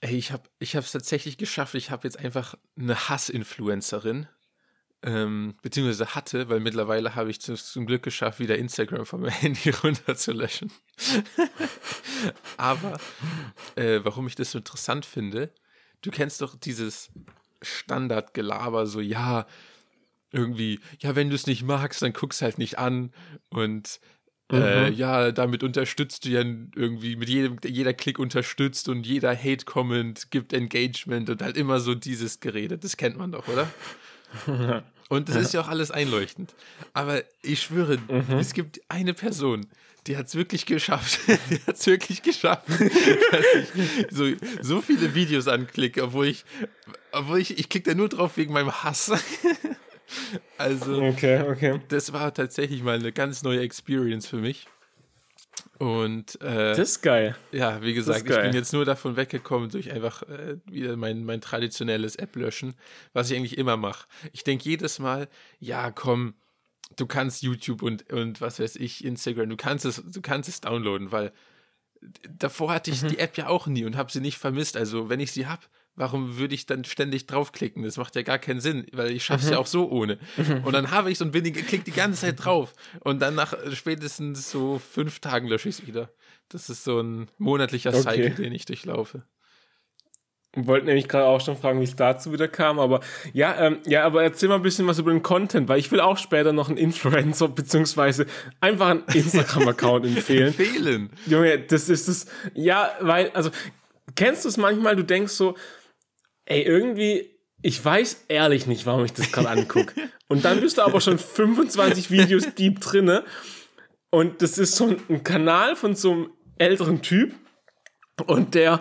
Ey, ich habe ich es tatsächlich geschafft. Ich habe jetzt einfach eine Hass-Influencerin, ähm, beziehungsweise hatte, weil mittlerweile habe ich zum Glück geschafft, wieder Instagram von meinem Handy runterzulöschen. Aber äh, warum ich das so interessant finde, du kennst doch dieses Standardgelaber, so ja, irgendwie, ja, wenn du es nicht magst, dann guck's halt nicht an und äh, mhm. ja, damit unterstützt du ja irgendwie, mit jedem, jeder Klick unterstützt und jeder Hate-Comment gibt Engagement und halt immer so dieses Gerede. Das kennt man doch, oder? Und das ist ja auch alles einleuchtend. Aber ich schwöre, mhm. es gibt eine Person, die hat es wirklich geschafft. die hat es wirklich geschafft, dass ich so, so viele Videos anklicke, obwohl ich, obwohl ich, ich klicke da nur drauf wegen meinem Hass. Also, okay, okay. das war tatsächlich mal eine ganz neue Experience für mich. Und äh, das ist geil. Ja, wie gesagt, ich bin jetzt nur davon weggekommen durch einfach äh, wieder mein, mein traditionelles App löschen, was ich eigentlich immer mache. Ich denke jedes Mal, ja, komm, du kannst YouTube und, und was weiß ich, Instagram, du kannst es, du kannst es downloaden, weil davor hatte ich mhm. die App ja auch nie und habe sie nicht vermisst. Also wenn ich sie habe, warum würde ich dann ständig draufklicken? Das macht ja gar keinen Sinn, weil ich schaffe es mhm. ja auch so ohne. Mhm. Und dann habe ich so ein bin klicke die ganze Zeit drauf. Und dann nach spätestens so fünf Tagen lösche ich es wieder. Das ist so ein monatlicher okay. Cycle, den ich durchlaufe. Wollte nämlich gerade auch schon fragen, wie es dazu wieder kam, aber ja, ähm, ja, aber erzähl mal ein bisschen was über den Content, weil ich will auch später noch einen Influencer beziehungsweise einfach einen Instagram-Account empfehlen. Empfehlen. Junge, das ist es. Ja, weil, also, kennst du es manchmal, du denkst so, ey, irgendwie, ich weiß ehrlich nicht, warum ich das gerade angucke. Und dann bist du aber schon 25 Videos deep drinne. Und das ist so ein Kanal von so einem älteren Typ. Und der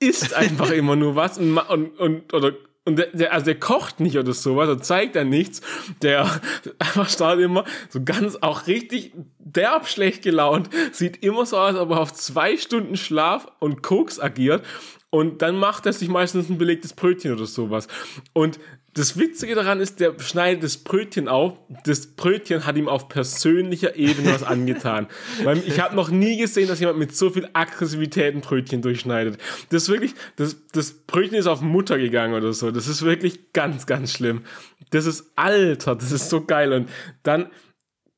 isst einfach immer nur was und, und, und oder und der, der, also der kocht nicht oder sowas, er zeigt dann nichts. Der einfach startet immer so ganz auch richtig derb schlecht gelaunt. Sieht immer so aus, als ob er auf zwei Stunden Schlaf und Koks agiert. Und dann macht er sich meistens ein belegtes Brötchen oder sowas. Und das Witzige daran ist, der schneidet das Brötchen auf. Das Brötchen hat ihm auf persönlicher Ebene was angetan. Weil ich habe noch nie gesehen, dass jemand mit so viel Aggressivität ein Brötchen durchschneidet. Das ist wirklich, das, das Brötchen ist auf Mutter gegangen oder so. Das ist wirklich ganz, ganz schlimm. Das ist alter, das ist so geil. Und dann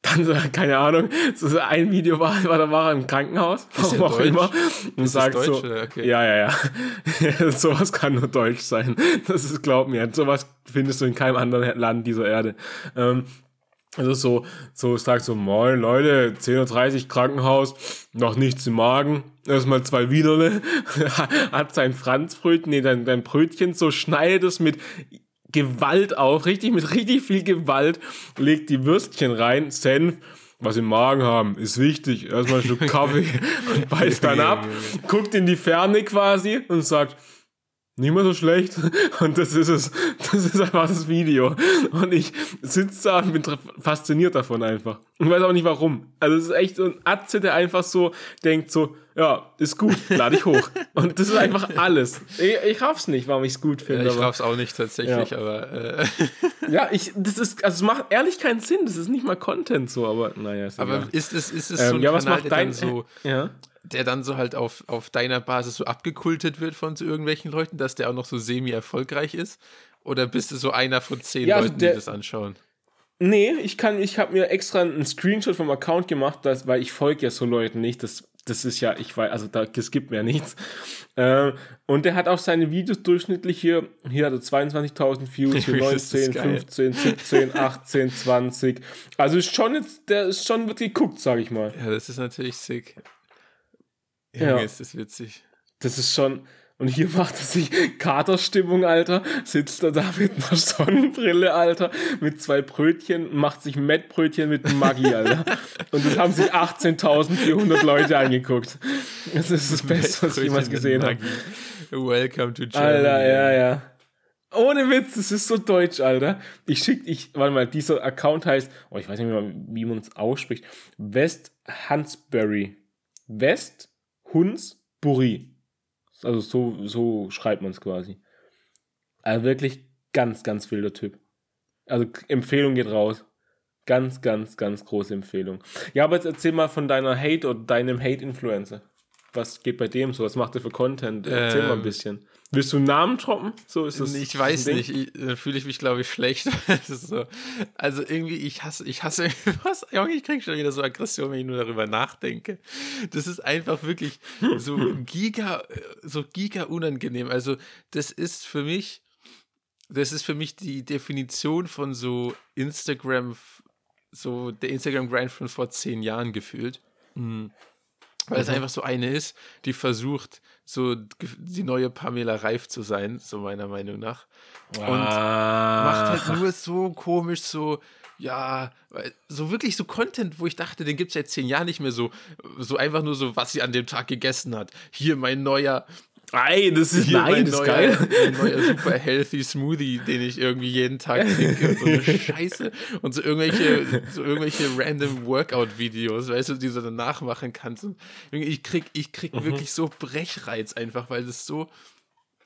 dann, keine Ahnung, so ein Video war, war da war er im Krankenhaus, warum auch immer, und ist sagt Deutsch, so, okay. ja, ja, ja, sowas kann nur Deutsch sein, das ist, glaub mir, sowas findest du in keinem anderen Land dieser Erde. Ähm, also so, so sagt so, moin Leute, 10.30 Uhr Krankenhaus, noch nichts im Magen, erstmal zwei Wienerle, hat sein Franzbrötchen, nee, dein, dein Brötchen so, schneidet es mit Gewalt auf, richtig mit richtig viel Gewalt, legt die Würstchen rein, Senf, was im Magen haben, ist wichtig. Erstmal ein Stück Kaffee und beißt dann ab, guckt in die Ferne quasi und sagt, nicht mehr so schlecht. Und das ist es. Das ist einfach das Video. Und ich sitze da und bin fasziniert davon einfach. Und weiß auch nicht warum. Also es ist echt so ein Atze, der einfach so denkt so, ja, ist gut, lade ich hoch. Und das ist einfach alles. Ich, ich raff's nicht, warum ich es gut finde. Ja, ich raff's auch nicht tatsächlich, ja. aber. Äh. Ja, ich, das ist, also es macht ehrlich keinen Sinn. Das ist nicht mal Content so, aber naja. Ist aber egal. ist es, ist es ähm, so ein ja, Kanal, was macht dein, so, ja? Der dann so halt auf, auf deiner Basis so abgekultet wird von so irgendwelchen Leuten, dass der auch noch so semi-erfolgreich ist? Oder bist du so einer von zehn ja, also Leuten, der, die das anschauen? Nee, ich kann, ich habe mir extra einen Screenshot vom Account gemacht, dass, weil ich folge ja so Leuten nicht. Das, das ist ja, ich weiß, also da, das gibt mir nichts. Äh, und der hat auch seine Videos durchschnittlich hier, hier hat er 22.000 Views, hier 19, 15, 17, 18, 20. Also ist schon jetzt, der ist schon wird geguckt, sag ich mal. Ja, das ist natürlich sick. Ja, ist das witzig. Das ist schon, und hier macht er sich Katerstimmung, Alter. Sitzt er da mit einer Sonnenbrille, Alter, mit zwei Brötchen, macht sich Mettbrötchen mit Maggi, Alter. Und das haben sich 18.400 Leute angeguckt. Das ist das Beste, was ich jemals gesehen habe. Welcome to Germany. Alter, ja, ja. Ohne Witz, das ist so deutsch, Alter. Ich schick, ich, warte mal, dieser Account heißt, oh, ich weiß nicht mehr, wie man es ausspricht. West Hansbury. West Hunsbury. Also so, so schreibt man es quasi. Also wirklich ganz, ganz wilder Typ. Also Empfehlung geht raus. Ganz, ganz, ganz große Empfehlung. Ja, aber jetzt erzähl mal von deiner Hate oder deinem Hate-Influencer. was geht bei dem so? Was macht er für Content? Erzähl mal ein bisschen. Willst du einen Namen droppen? So ist das. Ich weiß nicht, ich, da fühle ich mich, glaube ich, schlecht. so. Also irgendwie, ich hasse, ich hasse was. Ich kriege schon wieder so Aggression, wenn ich nur darüber nachdenke. Das ist einfach wirklich so giga, so giga unangenehm. Also, das ist für mich, das ist für mich die Definition von so Instagram, so der Instagram-Grind von vor zehn Jahren gefühlt. Mhm. Weil es mhm. einfach so eine ist, die versucht, so die neue Pamela Reif zu sein, so meiner Meinung nach. Und ah. macht halt nur so komisch, so, ja, so wirklich so Content, wo ich dachte, den gibt es seit zehn Jahren nicht mehr so, so einfach nur so, was sie an dem Tag gegessen hat. Hier mein neuer, Nein, das ist, Hier nein, das ist geil. Ein neuer super healthy Smoothie, den ich irgendwie jeden Tag trinke. Und so eine Scheiße. Und so irgendwelche, so irgendwelche random Workout-Videos, weißt du, die du danach machen kannst. Und ich krieg, ich krieg mhm. wirklich so Brechreiz einfach, weil das so,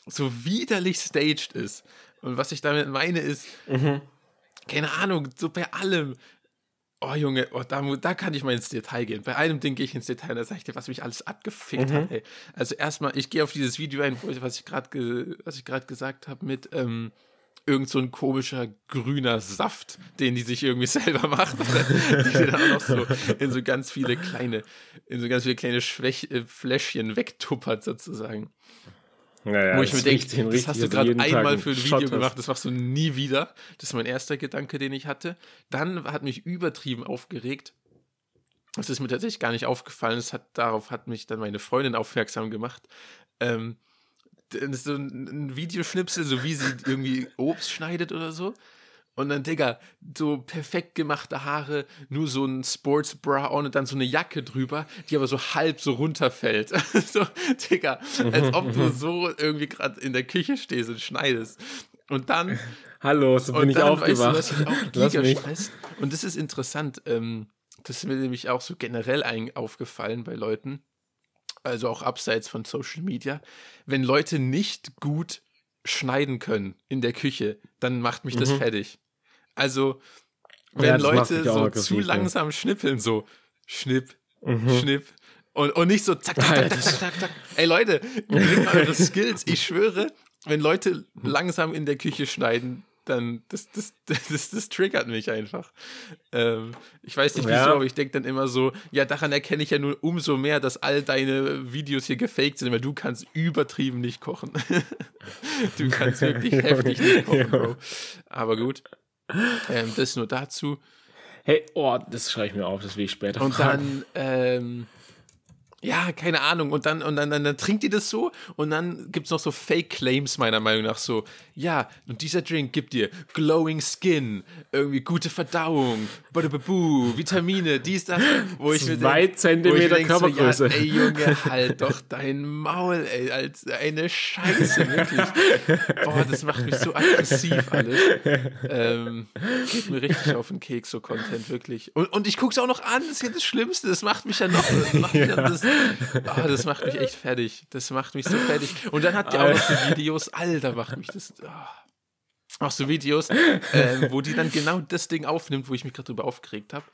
so widerlich staged ist. Und was ich damit meine ist, mhm. keine Ahnung, so bei allem. Oh Junge, oh, da, da kann ich mal ins Detail gehen. Bei einem Ding gehe ich ins Detail, da sage ich dir, was mich alles abgefickt mhm. hat. Ey. Also erstmal, ich gehe auf dieses Video ein, was ich gerade was ich gerade gesagt habe mit ähm, irgend so ein komischer grüner Saft, den die sich irgendwie selber macht, die dann auch noch so in so ganz viele kleine, in so ganz viele kleine Schwäch äh, Fläschchen wegtuppert sozusagen. Naja, Wo ich mir denke, das hast du gerade einmal für ein Video Shot gemacht, das machst du nie wieder. Das ist mein erster Gedanke, den ich hatte. Dann hat mich übertrieben aufgeregt. Das ist mir tatsächlich gar nicht aufgefallen. Das hat, darauf hat mich dann meine Freundin aufmerksam gemacht. Ähm, so ein Videoschnipsel, so wie sie irgendwie Obst schneidet oder so. Und dann, Digga, so perfekt gemachte Haare, nur so ein Sportsbra und dann so eine Jacke drüber, die aber so halb so runterfällt. so, Digga, als ob du so irgendwie gerade in der Küche stehst und schneidest. Und dann. Hallo, so bin ich dann, aufgewacht. Weißt du, was ich auch stresst. Und das ist interessant. Ähm, das ist mir nämlich auch so generell aufgefallen bei Leuten. Also auch abseits von Social Media. Wenn Leute nicht gut schneiden können in der Küche, dann macht mich das mhm. fertig. Also, wenn ja, Leute so zu langsam schnippeln, so schnipp, mhm. schnipp. Und, und nicht so zack, zack, zack, zack, zack, zack. Ey Leute, bringt mal eure Skills. Ich schwöre, wenn Leute langsam in der Küche schneiden, dann das, das, das, das, das triggert mich einfach. Ähm, ich weiß nicht wieso, ja. aber ich denke dann immer so, ja, daran erkenne ich ja nur umso mehr, dass all deine Videos hier gefaked sind, weil du kannst übertrieben nicht kochen. du kannst wirklich heftig nicht kochen, Bro. Aber gut. Ähm, das nur dazu. Hey, oh, das schreibe ich mir auf, das will ich später Und fragen. dann, ähm, ja, keine Ahnung. Und dann, und dann, dann, dann trinkt die das so und dann gibt es noch so Fake-Claims, meiner Meinung nach. So, ja, und dieser Drink gibt dir glowing Skin, irgendwie gute Verdauung, Badababu, Vitamine, dies, das, wo ich Zwei mir Zentimeter denk, Körpergröße. So, ja, ey, Junge, halt doch dein Maul, ey, als eine Scheiße, wirklich. Boah, das macht mich so aggressiv alles. Ähm, geht mir richtig auf den Keks, so Content, wirklich. Und, und ich gucke es auch noch an, das ist ja das Schlimmste, das macht mich ja noch, macht ja. das, oh, das macht mich echt fertig. Das macht mich so fertig. Und dann hat die auch noch so Videos, Alter, macht mich das. Oh. Auch so Videos, äh, wo die dann genau das Ding aufnimmt, wo ich mich gerade drüber aufgeregt habe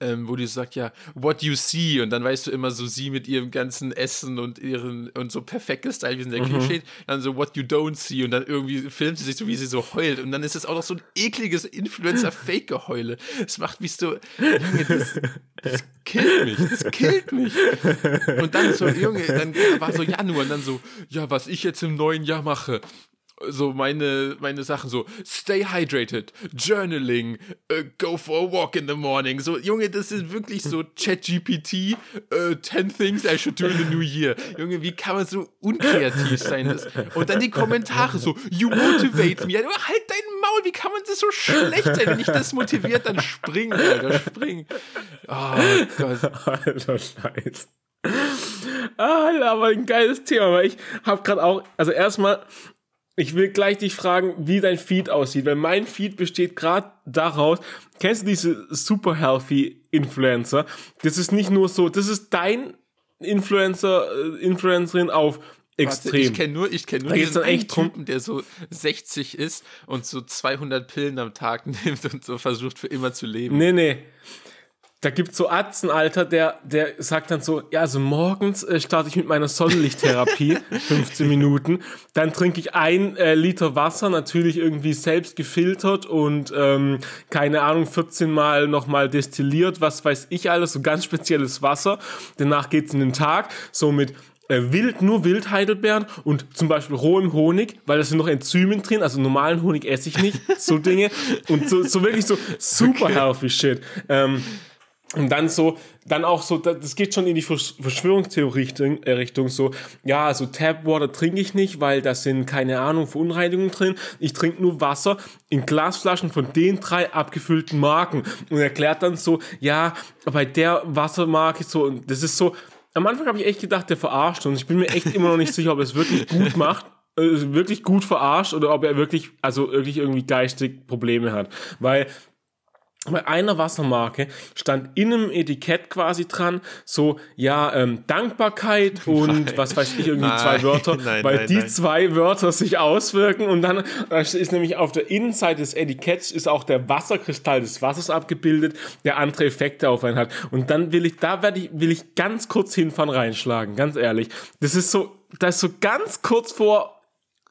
ähm, wo die sagt, ja, what you see, und dann weißt du immer so sie mit ihrem ganzen Essen und ihren und so perfektes Style, wie sie in der mhm. Küche steht, dann so what you don't see und dann irgendwie filmt sie sich so, wie sie so heult und dann ist es auch noch so ein ekliges Influencer-Fake-Geheule. Das macht mich so, Junge, das, das killt mich, das killt mich. Und dann so, Junge, dann war so Januar und dann so, ja, was ich jetzt im neuen Jahr mache so meine, meine Sachen so, stay hydrated, journaling, uh, go for a walk in the morning. So, Junge, das ist wirklich so ChatGPT, uh, 10 things I should do in the new year. Junge, wie kann man so unkreativ sein? Das, und dann die Kommentare so, you motivate me. halt dein Maul, wie kann man das so schlecht sein? Wenn ich das motiviert, dann spring, Alter, spring. Oh Gott. Alter, Scheiß. Ah, aber ein geiles Thema, weil ich habe gerade auch, also erstmal, ich will gleich dich fragen, wie dein Feed aussieht, weil mein Feed besteht gerade daraus, kennst du diese super healthy Influencer? Das ist nicht nur so, das ist dein Influencer, äh, Influencerin auf extrem. Warte, ich kenne nur, ich kenne nur da diesen echt Typen, der so 60 ist und so 200 Pillen am Tag nimmt und so versucht für immer zu leben. Nee, nee. Da gibt's so Atzen, Alter, der, der sagt dann so, ja, also morgens äh, starte ich mit meiner Sonnenlichttherapie, 15 Minuten, dann trinke ich ein äh, Liter Wasser, natürlich irgendwie selbst gefiltert und ähm, keine Ahnung, 14 Mal nochmal destilliert, was weiß ich alles, so ganz spezielles Wasser. Danach geht's in den Tag, so mit äh, wild, nur Wildheidelbeeren und zum Beispiel rohem Honig, weil da sind noch Enzymen drin, also normalen Honig esse ich nicht, so Dinge. Und so, so wirklich so super okay. healthy shit. Ähm, und dann so, dann auch so, das geht schon in die Verschwörungstheorie-Richtung, so, ja, also Tapwater trinke ich nicht, weil da sind, keine Ahnung, Verunreinigungen drin. Ich trinke nur Wasser in Glasflaschen von den drei abgefüllten Marken. Und erklärt dann so, ja, bei der Wassermarke so, und das ist so, am Anfang habe ich echt gedacht, der verarscht und ich bin mir echt immer noch nicht sicher, ob er es wirklich gut macht äh, wirklich gut verarscht oder ob er wirklich, also wirklich irgendwie geistig Probleme hat. Weil bei einer Wassermarke stand in einem Etikett quasi dran, so, ja, ähm, Dankbarkeit und nein. was weiß ich, irgendwie nein, zwei Wörter, nein, weil die zwei Wörter sich auswirken und dann ist nämlich auf der Innenseite des Etiketts ist auch der Wasserkristall des Wassers abgebildet, der andere Effekte auf einen hat. Und dann will ich, da werde ich, will ich ganz kurz hinfahren reinschlagen, ganz ehrlich. Das ist so, das ist so ganz kurz vor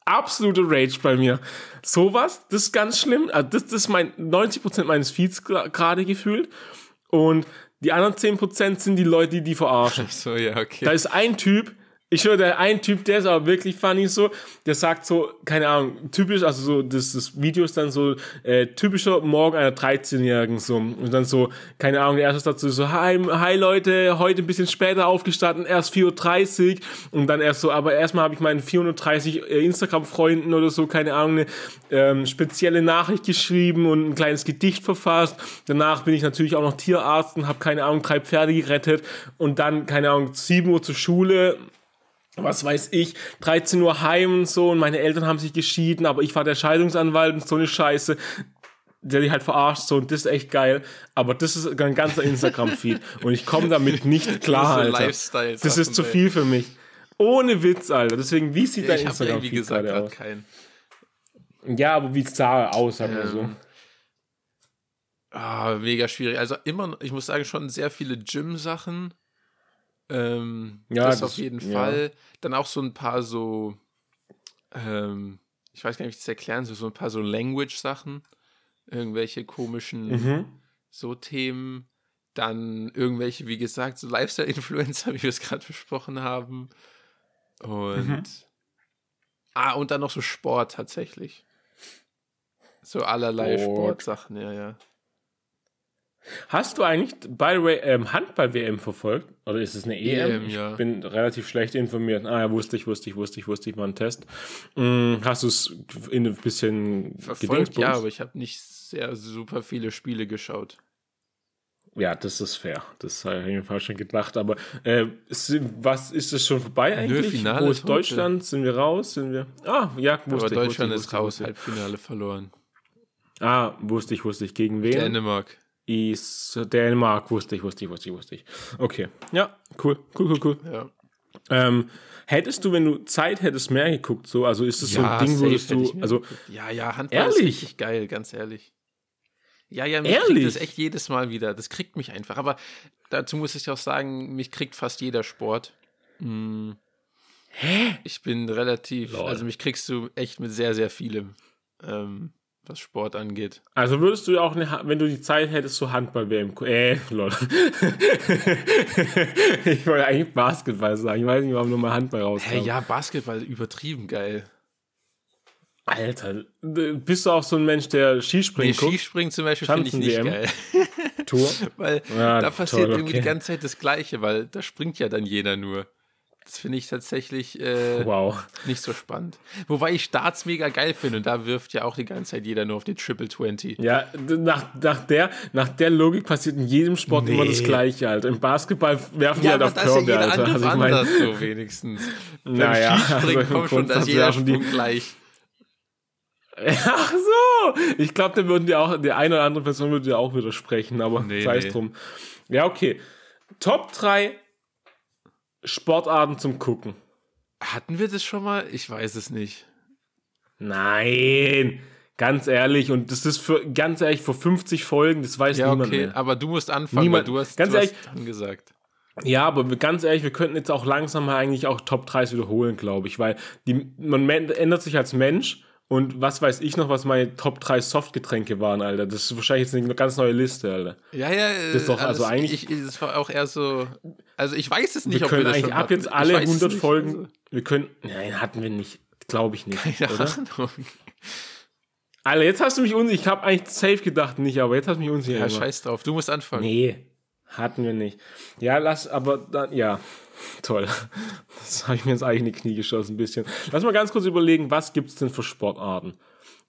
absolute Rage bei mir. Sowas, das ist ganz schlimm. Also das, das ist mein 90% meines Feeds gerade gefühlt. Und die anderen 10% sind die Leute, die die verarschen. So, ja, okay. Da ist ein Typ, ich höre, der ein Typ, der ist aber wirklich funny so, der sagt so, keine Ahnung, typisch, also so, das, das Video ist dann so, äh, typischer Morgen einer 13-Jährigen so. Und dann so, keine Ahnung, der erste Satz so, hi, hi Leute, heute ein bisschen später aufgestanden, erst 4.30 Uhr. Und dann erst so, aber erstmal habe ich meinen 430 äh, Instagram-Freunden oder so, keine Ahnung, eine ähm, spezielle Nachricht geschrieben und ein kleines Gedicht verfasst. Danach bin ich natürlich auch noch Tierarzt und habe, keine Ahnung, drei Pferde gerettet. Und dann, keine Ahnung, 7 Uhr zur Schule was weiß ich, 13 Uhr heim und so und meine Eltern haben sich geschieden, aber ich war der Scheidungsanwalt und so eine Scheiße. Der dich halt verarscht so und das ist echt geil. Aber das ist ein ganzer Instagram-Feed und ich komme damit nicht klar, Alter. Das ist zu viel für mich. Ohne Witz, Alter. Deswegen, wie sieht ja, dein Instagram-Feed gerade aus? Keinen. Ja, aber wie sah er aus, sagen wir ähm, so. Ah, mega schwierig. Also immer, ich muss sagen, schon sehr viele Gym-Sachen ähm, ja, das, das auf jeden ja. Fall. Dann auch so ein paar so, ähm, ich weiß gar nicht, wie ich das erklären soll, so ein paar so Language-Sachen, irgendwelche komischen mhm. so Themen. Dann irgendwelche, wie gesagt, so Lifestyle-Influencer, wie wir es gerade besprochen haben. Und mhm. ah, und dann noch so Sport tatsächlich. So allerlei Sport. Sportsachen, ja, ja. Hast du eigentlich by the way ähm, Handball-WM verfolgt? Oder ist es eine EM? EM ich ja. bin relativ schlecht informiert. Ah ja, wusste ich, wusste ich, wusste ich, wusste ich, war ein Test. Hm, hast du es in ein bisschen verfolgt? Ja, aber ich habe nicht sehr super viele Spiele geschaut. Ja, das ist fair. Das habe ich mir schon gedacht. Aber äh, ist, was ist es schon vorbei eigentlich? Nö, Finale Wo ist Deutschland? Heute. Sind wir raus? Sind wir? Ah, ja, wusste Aber ich, Deutschland wusste, ist wusste, raus, Halbfinale verloren. Ah, wusste ich, wusste ich. Gegen wen? Dänemark ist Dänemark, wusste ich, wusste ich, wusste ich, wusste ich. Okay, ja, cool, cool, cool, cool. Ja. Ähm, hättest du, wenn du Zeit hättest, mehr geguckt, so, also ist es ja, so ein Ding, würdest du, also, ja, ja, Handball ehrlich? ist richtig geil, ganz ehrlich. Ja, ja, mich ehrlich? kriegt das echt jedes Mal wieder, das kriegt mich einfach, aber dazu muss ich auch sagen, mich kriegt fast jeder Sport. Hm. Hä? Ich bin relativ, Lol. also mich kriegst du echt mit sehr, sehr vielem. Ähm, was Sport angeht. Also würdest du auch, eine, wenn du die Zeit hättest, so Handball-WM, äh, lol. ich wollte eigentlich Basketball sagen. Ich weiß nicht, warum nur mal Handball rauskam. Hey, ja, Basketball übertrieben geil. Alter, bist du auch so ein Mensch, der Skispringen nee, guckt? Skispringen zum Beispiel finde ich nicht geil. Tour? weil ja, da passiert toll, okay. irgendwie die ganze Zeit das Gleiche, weil da springt ja dann jeder nur. Das finde ich tatsächlich äh, wow. nicht so spannend. Wobei ich Starts mega geil finde und da wirft ja auch die ganze Zeit jeder nur auf die Triple 20. Ja, nach, nach, der, nach der Logik passiert in jedem Sport nee. immer das Gleiche, Alter. Im Basketball werfen ja, die halt auf Körbe, ja Alter. Also ich mein, so wenigstens. naja, Skispringen also kommt schon, dass jeder Sprung die... gleich. Ach so! Ich glaube, der würden die auch, die eine oder andere Person würde dir auch widersprechen, aber nee, sei es nee. drum. Ja, okay. Top 3 Sportarten zum Gucken. Hatten wir das schon mal? Ich weiß es nicht. Nein. Ganz ehrlich, und das ist für, ganz ehrlich, vor 50 Folgen, das weiß Ja, niemand okay, mehr. aber du musst anfangen, Niemand- weil du hast, ganz du ehrlich- hast angesagt. Ja, aber ganz ehrlich, wir könnten jetzt auch langsam mal eigentlich auch Top 3 wiederholen, glaube ich, weil die, man ändert sich als Mensch und was weiß ich noch, was meine Top 3 Softgetränke waren, Alter. Das ist wahrscheinlich jetzt eine ganz neue Liste, Alter. Ja, ja, Das ist doch also eigentlich- Ich, das war auch eher so. Also, ich weiß es nicht, Wir ob wir können das eigentlich ab hatten. jetzt alle weiß es 100 nicht. Folgen, wir können, nein, hatten wir nicht, glaube ich nicht, Also, oder? keine Ahnung. Alter, jetzt hast du mich unsicher, ich habe eigentlich safe gedacht nicht, aber jetzt hast du mich unsicher Ja, scheiß drauf. Du musst anfangen. Nee, hatten wir nicht. Ja, lass, aber dann, ja, toll. Das habe ich mir jetzt eigentlich in die Knie geschossen, ein bisschen. Lass mal ganz kurz überlegen, was gibt es denn für Sportarten?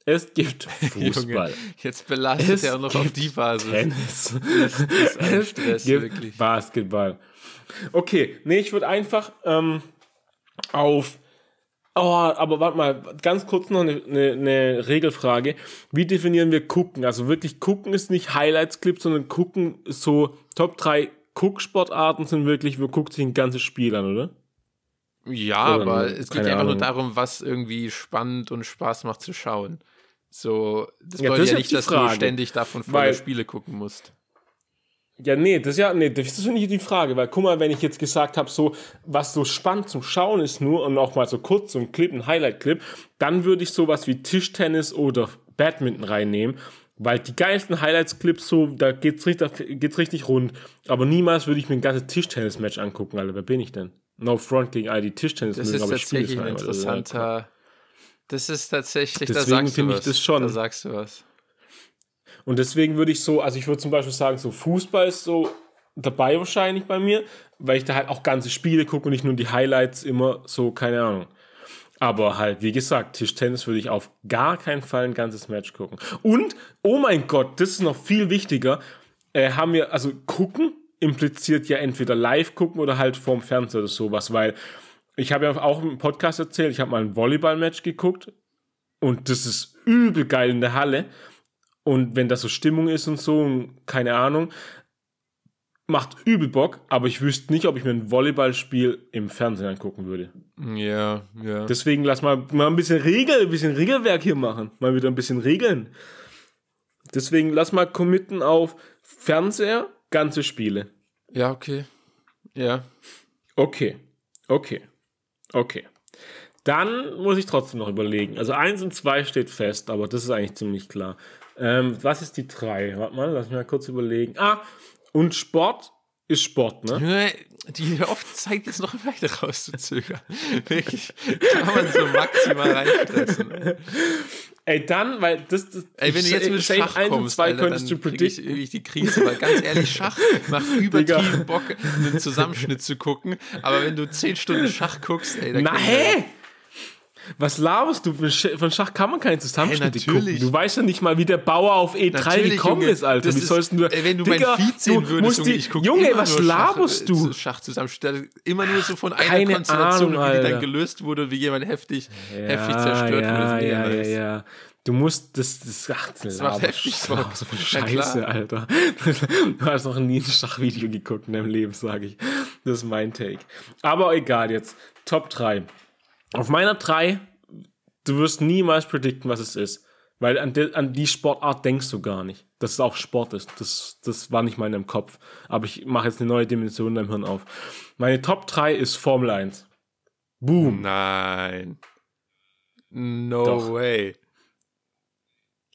Es gibt Fußball, Junge, jetzt belastet Es er auch noch auf die Basis. Tennis, Das ist ein es Stress, gibt wirklich. Basketball. Okay, nee, ich würde einfach ähm, auf. Oh, aber warte mal, ganz kurz noch eine, eine, eine Regelfrage. Wie definieren wir gucken? Also wirklich gucken ist nicht Highlights-Clip, sondern gucken ist so Top 3 Gucksportarten sind wirklich, wir gucken sich ein ganzes Spiel an, oder? Ja, Oder aber es geht ja einfach nur darum, was irgendwie spannend und Spaß macht zu schauen. So, das Ja, bedeutet das ja nicht, dass du Frage. ständig davon volle Spiele gucken musst. Ja, nee, das ist ja, nee, das ist nicht die Frage, weil guck mal, wenn ich jetzt gesagt habe, so, was so spannend zum Schauen ist nur und auch mal so kurz so ein Clip, ein Highlight-Clip, dann würde ich sowas wie Tischtennis oder Badminton reinnehmen, weil die geilsten Highlights-Clips so, da geht's richtig, geht's richtig rund, aber niemals würde ich mir ein ganzes Tischtennis-Match angucken, Alter, wer bin ich denn? No front gegen all die Tischtennis Das ist tatsächlich ein interessanter. Das ist tatsächlich, da Deswegen sagst du finde ich was. das schon. Da sagst du was. Und deswegen würde ich so, also ich würde zum Beispiel sagen, so Fußball ist so dabei wahrscheinlich bei mir, weil ich da halt auch ganze Spiele gucke und nicht nur die Highlights immer so, keine Ahnung. Aber halt, wie gesagt, Tischtennis würde ich auf gar keinen Fall ein ganzes Match gucken. Und, oh mein Gott, das ist noch viel wichtiger, äh, haben wir, also gucken impliziert ja entweder live gucken oder halt vorm Fernseher oder sowas, weil ich habe ja auch im Podcast erzählt, ich habe mal ein Volleyball-Match geguckt und das ist übel geil in der Halle. Und wenn das so Stimmung ist und so, und keine Ahnung, macht übel Bock, aber ich wüsste nicht, ob ich mir ein Volleyballspiel im Fernsehen angucken würde. Ja, ja. Deswegen lass mal, mal ein bisschen Regel, ein bisschen Regelwerk hier machen. Mal wieder ein bisschen Regeln. Deswegen lass mal committen auf Fernseher, ganze Spiele. ja, okay. Ja. Okay. Okay. Okay. Dann muss ich trotzdem noch überlegen. Also eins und zwei steht fest, aber das ist eigentlich ziemlich klar. Ähm, was ist die drei? Warte mal, lass mich mal kurz überlegen. Ah, und Sport ist Sport, ne? Die oft zeigt jetzt noch weiter rauszuzögern. Wirklich. Kann man so maximal reinstressen. Ey, dann, weil das, das Ey, wenn du jetzt mit Schach eins und kommst, zwei Alter, könntest du dann krieg ich predikten. wirklich die Krise, weil ganz ehrlich, Schach macht übertrieben Bock, einen Zusammenschnitt zu gucken, aber wenn du zehn Stunden Schach guckst, ey, dann Na, hä? Was laberst du? Von Sch- Von Schach kann man keine Zusammenschnitte Hey, gucken. Du weißt ja nicht mal, wie der Bauer auf E3 Natürlich, gekommen Junge. ist, Alter. Wie sollst du... Ey, wenn du Digga, mein Feed sehen würdest, musst Junge, die- ich gucke Junge, was laberst Schach, du? äh, Schach zusammenstellen. Immer nur so von einer Keine Konstellation, Ahnung, wie die dann gelöst wurde, wie jemand heftig, heftig zerstört wurde. ja, mega ja, ja, ja. Du musst das, das, ach, das, laber- heftig das so klar. Scheiße, Alter. Du hast noch nie ein Schachvideo geguckt in deinem Leben, sage ich. Das ist mein Take. Aber egal jetzt. Top 3. Auf meiner 3, du wirst niemals predikten, was es ist. Weil an, de, an die Sportart denkst du gar nicht. Dass es auch Sport ist. Das, das war nicht mal in deinem Kopf. Aber ich mache jetzt eine neue Dimension in deinem Hirn auf. Meine Top 3 ist Formel 1. Boom. Nein. No Doch. way.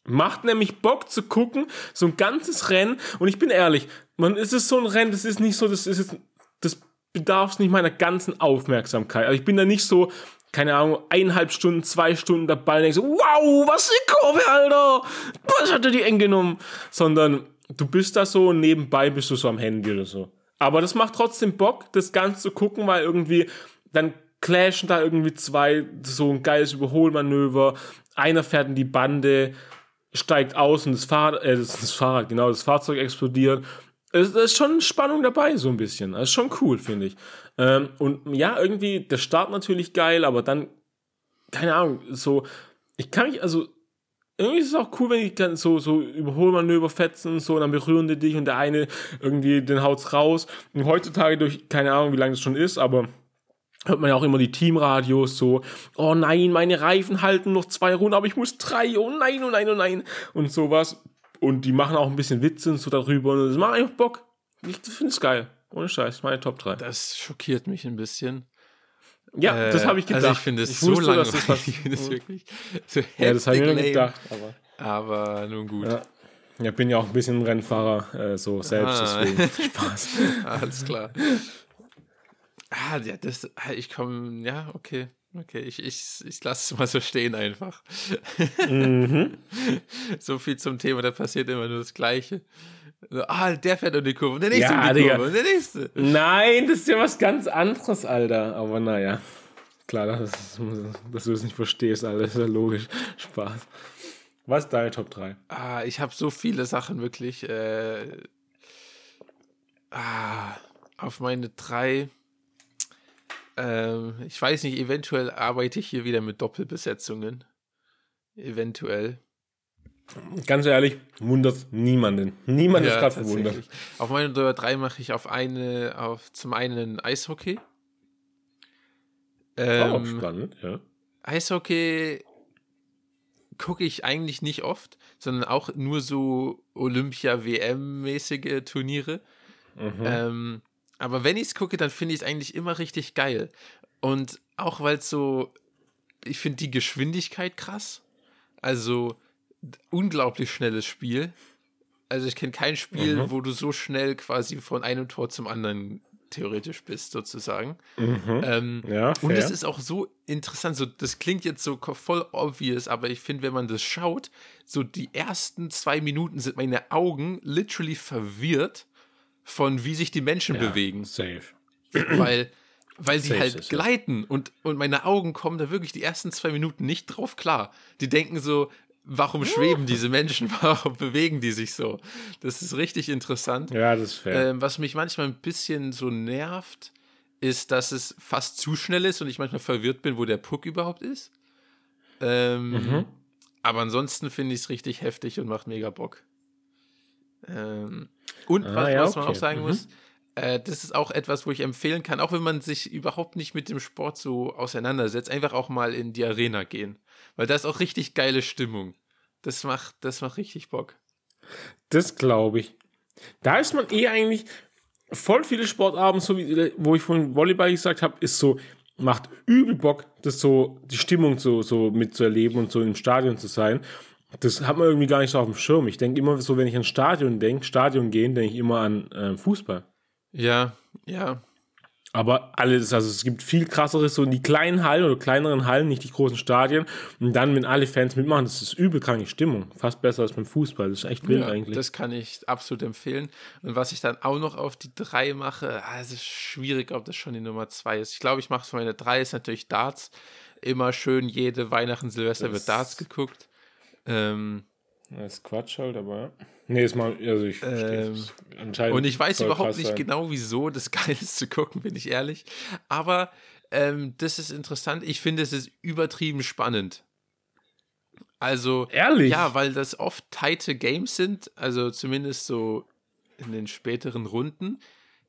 Macht nämlich Bock zu gucken, so ein ganzes Rennen. Und ich bin ehrlich, man, es ist so ein Rennen, das ist nicht so, das ist jetzt, das bedarf nicht meiner ganzen Aufmerksamkeit. Also ich bin da nicht so, keine Ahnung, eineinhalb Stunden, zwei Stunden dabei und denke so, wow, was für eine Kurve, Alter! Was hat er die eng genommen? Sondern du bist da so und nebenbei bist du so am Handy oder so. Aber das macht trotzdem Bock, das Ganze zu gucken, weil irgendwie dann clashen da irgendwie zwei, so ein geiles Überholmanöver. Einer fährt in die Bande, steigt aus und das Fahrrad, äh, das, das Fahrrad, genau, das Fahrzeug explodiert. Es ist schon Spannung dabei, so ein bisschen. Das ist schon cool, finde ich. Ähm, und ja, irgendwie, der Start natürlich geil, aber dann, keine Ahnung, so, ich kann mich, also, irgendwie ist es auch cool, wenn ich dann so, so Überholmanöver fetzen und so, und dann berühren die dich und der eine irgendwie, den haut's raus. Und heutzutage durch, keine Ahnung, wie lange das schon ist, aber hört man ja auch immer die Teamradios so, oh nein, meine Reifen halten noch zwei Runden, aber ich muss drei, oh nein, oh nein, oh nein und sowas. Und die machen auch ein bisschen Witze und so darüber und das macht einfach Bock. Ich finde es geil. Ohne Scheiß, meine Top 3. Das schockiert mich ein bisschen. Ja, äh, das habe ich gedacht. Also ich finde es so langweilig. Das was, ich finde es wirklich so Ja, das habe ich mir gedacht. Aber, aber nun gut. Ja. Ja, bin ja auch ein bisschen Rennfahrer, äh, so selbst, ah. deswegen Spaß. Alles klar. Ah, ja, das, ah, ich komme, ja, okay. Okay, ich, ich, ich lasse es mal so stehen einfach. Mhm. so viel zum Thema, da passiert immer nur das Gleiche. So, ah, der fährt um die Kurve, der nächste ja, um die Kurve, und der nächste. Nein, das ist ja was ganz anderes, Alter. Aber naja, klar, dass, dass du es nicht verstehst, Alter, ist ja logisch. Spaß. Was ist deine Top 3? Ah, ich habe so viele Sachen wirklich. Äh, ah, auf meine drei. Ähm, ich weiß nicht, eventuell arbeite ich hier wieder mit Doppelbesetzungen. Eventuell. Ganz ehrlich, wundert niemanden. Niemand ja, ist gerade verwundert. Auf meine Nummer 3 mache ich auf eine, auf zum einen Eishockey. Ähm, oh, spannend, ja. Eishockey gucke ich eigentlich nicht oft, sondern auch nur so Olympia-WM-mäßige Turniere. Mhm. Ähm, aber wenn ich es gucke, dann finde ich es eigentlich immer richtig geil. Und auch weil es so, ich finde die Geschwindigkeit krass. Also unglaublich schnelles Spiel. Also ich kenne kein Spiel, mhm. wo du so schnell quasi von einem Tor zum anderen theoretisch bist, sozusagen. Mhm. Ähm, ja, und es ist auch so interessant, so, das klingt jetzt so voll obvious, aber ich finde, wenn man das schaut, so die ersten zwei Minuten sind meine Augen literally verwirrt von wie sich die Menschen ja, bewegen. Safe. Weil, weil sie safe halt gleiten und, und meine Augen kommen da wirklich die ersten zwei Minuten nicht drauf klar. Die denken so, warum schweben diese Menschen? Warum bewegen die sich so? Das ist richtig interessant. Ja, das ist fair. Ähm, was mich manchmal ein bisschen so nervt, ist, dass es fast zu schnell ist und ich manchmal verwirrt bin, wo der Puck überhaupt ist. Ähm, mhm. Aber ansonsten finde ich es richtig heftig und macht mega Bock. Ähm, und ah, was, ja, was, man okay. auch sagen mhm. muss, äh, das ist auch etwas, wo ich empfehlen kann, auch wenn man sich überhaupt nicht mit dem Sport so auseinandersetzt, einfach auch mal in die Arena gehen. Weil da ist auch richtig geile Stimmung. Das macht, das macht richtig Bock. Das glaube ich. Da ist man eh eigentlich voll viele Sportabend, so wie, wo ich von Volleyball gesagt habe, ist so, macht übel Bock, das so, die Stimmung so, so mitzuerleben und so im Stadion zu sein. Das hat man irgendwie gar nicht so auf dem Schirm. Ich denke immer so, wenn ich an Stadion denke, Stadion gehen, denke ich immer an äh, Fußball. Ja, ja. Aber alles, also es gibt viel krasseres, so in die kleinen Hallen oder kleineren Hallen, nicht die großen Stadien. Und dann, wenn alle Fans mitmachen, das ist übel kranke Stimmung. Fast besser als beim Fußball. Das ist echt wild ja, eigentlich. Das kann ich absolut empfehlen. Und was ich dann auch noch auf die drei mache, ah, es ist schwierig, ob das schon die Nummer zwei ist. Ich glaube, ich mache es für meine drei, ist natürlich Darts. Immer schön, jede Weihnachten, Silvester das wird Darts geguckt. Ähm, das ist Quatsch halt, aber. Nee, ist mal, also ich ähm, anscheinend. Und ich weiß überhaupt nicht sein. genau, wieso das geil ist zu gucken, bin ich ehrlich. Aber ähm, das ist interessant. Ich finde, es ist übertrieben spannend. Also, ehrlich? Ja, weil das oft tighte Games sind, also zumindest so in den späteren Runden.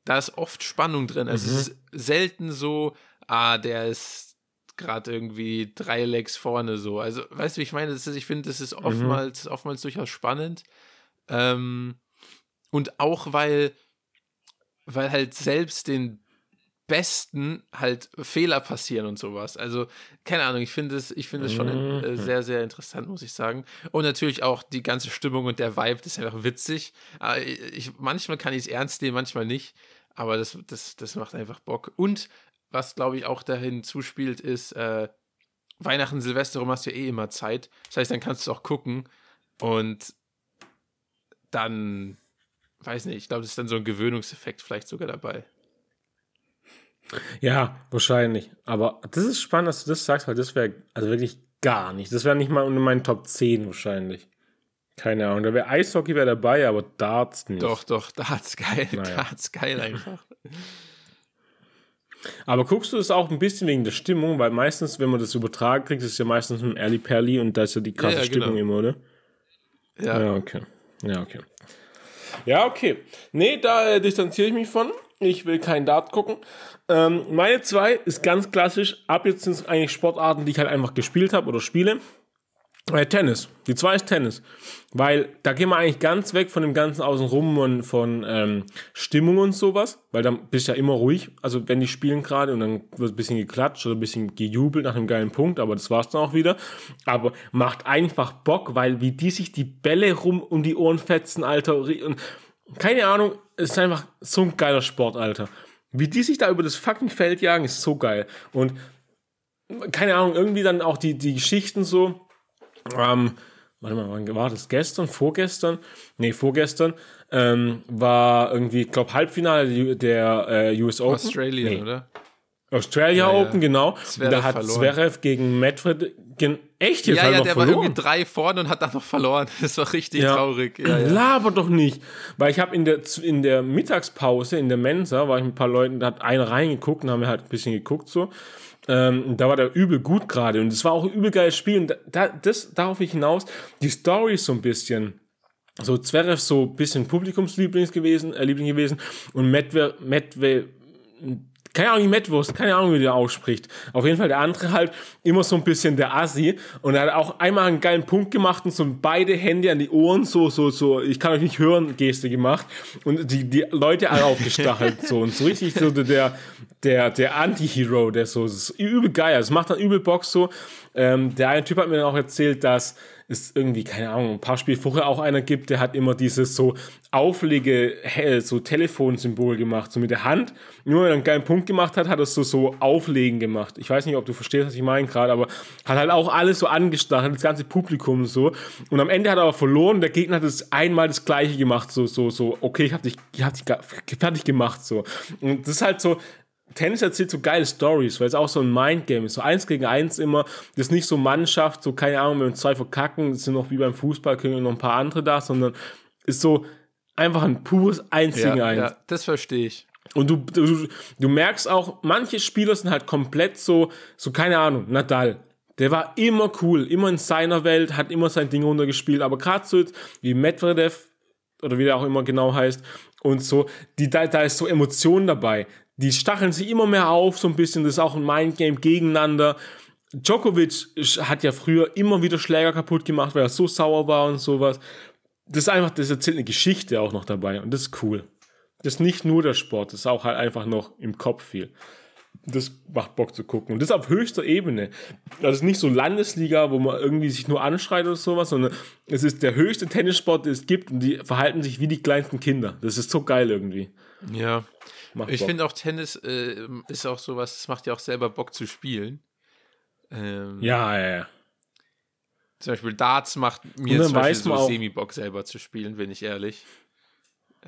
Da ist oft Spannung drin. Also, mhm. es ist selten so, ah, der ist gerade irgendwie drei Legs vorne so. Also, weißt du, wie ich meine? Ist, ich finde, das ist mhm. oftmals, mhm. oftmals durchaus spannend. Ähm, und auch weil, weil halt selbst den Besten halt Fehler passieren und sowas. Also, keine Ahnung, ich finde es, ich finde es schon äh, mhm. sehr, sehr interessant, muss ich sagen. Und natürlich auch die ganze Stimmung und der Vibe, das ist einfach witzig. Ich, manchmal kann ich es ernst nehmen, manchmal nicht. Aber das, das, das macht einfach Bock. Und was, glaube ich, auch dahin zuspielt, ist, äh, Weihnachten, Silvester rum hast du ja eh immer Zeit. Das heißt, dann kannst du auch gucken. Und dann, weiß nicht, ich glaube, das ist dann so ein Gewöhnungseffekt vielleicht sogar dabei. Ja, wahrscheinlich. Aber das ist spannend, dass du das sagst, weil das wäre also wirklich gar nicht. Das wäre nicht mal unter meinen Top 10 wahrscheinlich. Keine Ahnung. Da wäre Eishockey wäre dabei, aber Darts nicht. Doch, doch, Darts geil. Naja. Darts geil einfach. Aber guckst du es auch ein bisschen wegen der Stimmung, weil meistens, wenn man das übertragen kriegt, ist es ja meistens ein Early Perly und da ist ja die krasse ja, ja, Stimmung genau. immer, oder? Ja. Ja, okay. Ja, okay. Ja, okay. Nee, da äh, distanziere ich mich von. Ich will keinen Dart gucken. Ähm, meine zwei ist ganz klassisch. Ab jetzt sind es eigentlich Sportarten, die ich halt einfach gespielt habe oder spiele. Äh, Tennis. Die zwei ist Tennis. Weil da gehen wir eigentlich ganz weg von dem ganzen Außenrum und von ähm, Stimmung und sowas. Weil dann bist du ja immer ruhig. Also wenn die spielen gerade und dann wird ein bisschen geklatscht oder ein bisschen gejubelt nach einem geilen Punkt, aber das war's dann auch wieder. Aber macht einfach Bock, weil wie die sich die Bälle rum um die Ohren fetzen, Alter. Und keine Ahnung, ist einfach so ein geiler Sport, Alter. Wie die sich da über das fucking Feld jagen, ist so geil. Und keine Ahnung, irgendwie dann auch die, die Geschichten so. Ähm, warte mal, wann war das? Gestern? Vorgestern? Nee, vorgestern ähm, war irgendwie, ich glaube, Halbfinale der äh, US Open. Australia, nee. oder? Australia Ja, ja. Open, genau. Zverev da hat verloren. Zverev gegen Medvedev, gen echt jetzt Ja, ja, der war verloren. irgendwie drei vorne und hat dann noch verloren. Das war richtig Ja. traurig. Ja, ja. Laber doch nicht. Weil ich habe in der, in der Mittagspause in der Mensa, war ich mit ein paar Leuten, da hat einer reingeguckt und haben wir halt ein bisschen geguckt so. Ähm, da war der übel gut gerade und es war auch ein übel geiles Spiel. Und da, da, das darauf ich hinaus, die Story ist so ein bisschen. So Zverev so ein bisschen Publikumsliebling gewesen, äh, Liebling gewesen und Medve, Medve, keine Ahnung, wie Medwurst, keine Ahnung, wie der ausspricht. Auf jeden Fall der andere halt immer so ein bisschen der Assi und er hat auch einmal einen geilen Punkt gemacht und so beide Hände an die Ohren, so, so, so, ich kann euch nicht hören, Geste gemacht und die, die Leute alle aufgestachelt, so und so richtig so der, der, der Anti-Hero, der so, das übel geil, es macht dann übel Bock so. Ähm, der eine Typ hat mir dann auch erzählt, dass es irgendwie, keine Ahnung, ein paar Spiele vorher auch einer gibt, der hat immer dieses so Auflege, so Telefonsymbol gemacht, so mit der Hand. Nur wenn er einen geilen Punkt gemacht hat, hat er so, so Auflegen gemacht. Ich weiß nicht, ob du verstehst, was ich meine gerade, aber hat halt auch alles so angestachelt, das ganze Publikum so. Und am Ende hat er aber verloren, der Gegner hat das einmal das Gleiche gemacht, so, so, so, okay, ich hab dich, ich hab dich fertig gemacht, so. Und das ist halt so, Tennis erzählt so geile Stories, weil es auch so ein Mindgame ist. So eins gegen eins immer. Das ist nicht so Mannschaft, so keine Ahnung, wenn wir zwei verkacken, das sind noch wie beim Fußball, können noch ein paar andere da, sondern ist so einfach ein pures Eins gegen Ja, eins. ja, das verstehe ich. Und du, du, du merkst auch, manche Spieler sind halt komplett so, so keine Ahnung, Nadal. Der war immer cool, immer in seiner Welt, hat immer sein Ding runtergespielt, aber gerade so jetzt wie Medvedev oder wie der auch immer genau heißt und so, die, da, da ist so Emotion dabei. Die stacheln sich immer mehr auf, so ein bisschen, das ist auch ein Mindgame gegeneinander. Djokovic hat ja früher immer wieder Schläger kaputt gemacht, weil er so sauer war und sowas. Das ist einfach, das erzählt eine Geschichte auch noch dabei und das ist cool. Das ist nicht nur der Sport, das ist auch halt einfach noch im Kopf viel. Das macht Bock zu gucken. Und das auf höchster Ebene. Das ist nicht so Landesliga, wo man irgendwie sich nur anschreit oder sowas, sondern es ist der höchste Tennissport, den es gibt und die verhalten sich wie die kleinsten Kinder. Das ist so geil irgendwie. Ja. Macht Ich finde auch Tennis äh, ist auch sowas, es macht ja auch selber Bock zu spielen. Ähm, Ja, ja, ja. Zum Beispiel Darts macht mir zum Beispiel so semi-Bock selber zu spielen, bin ich ehrlich.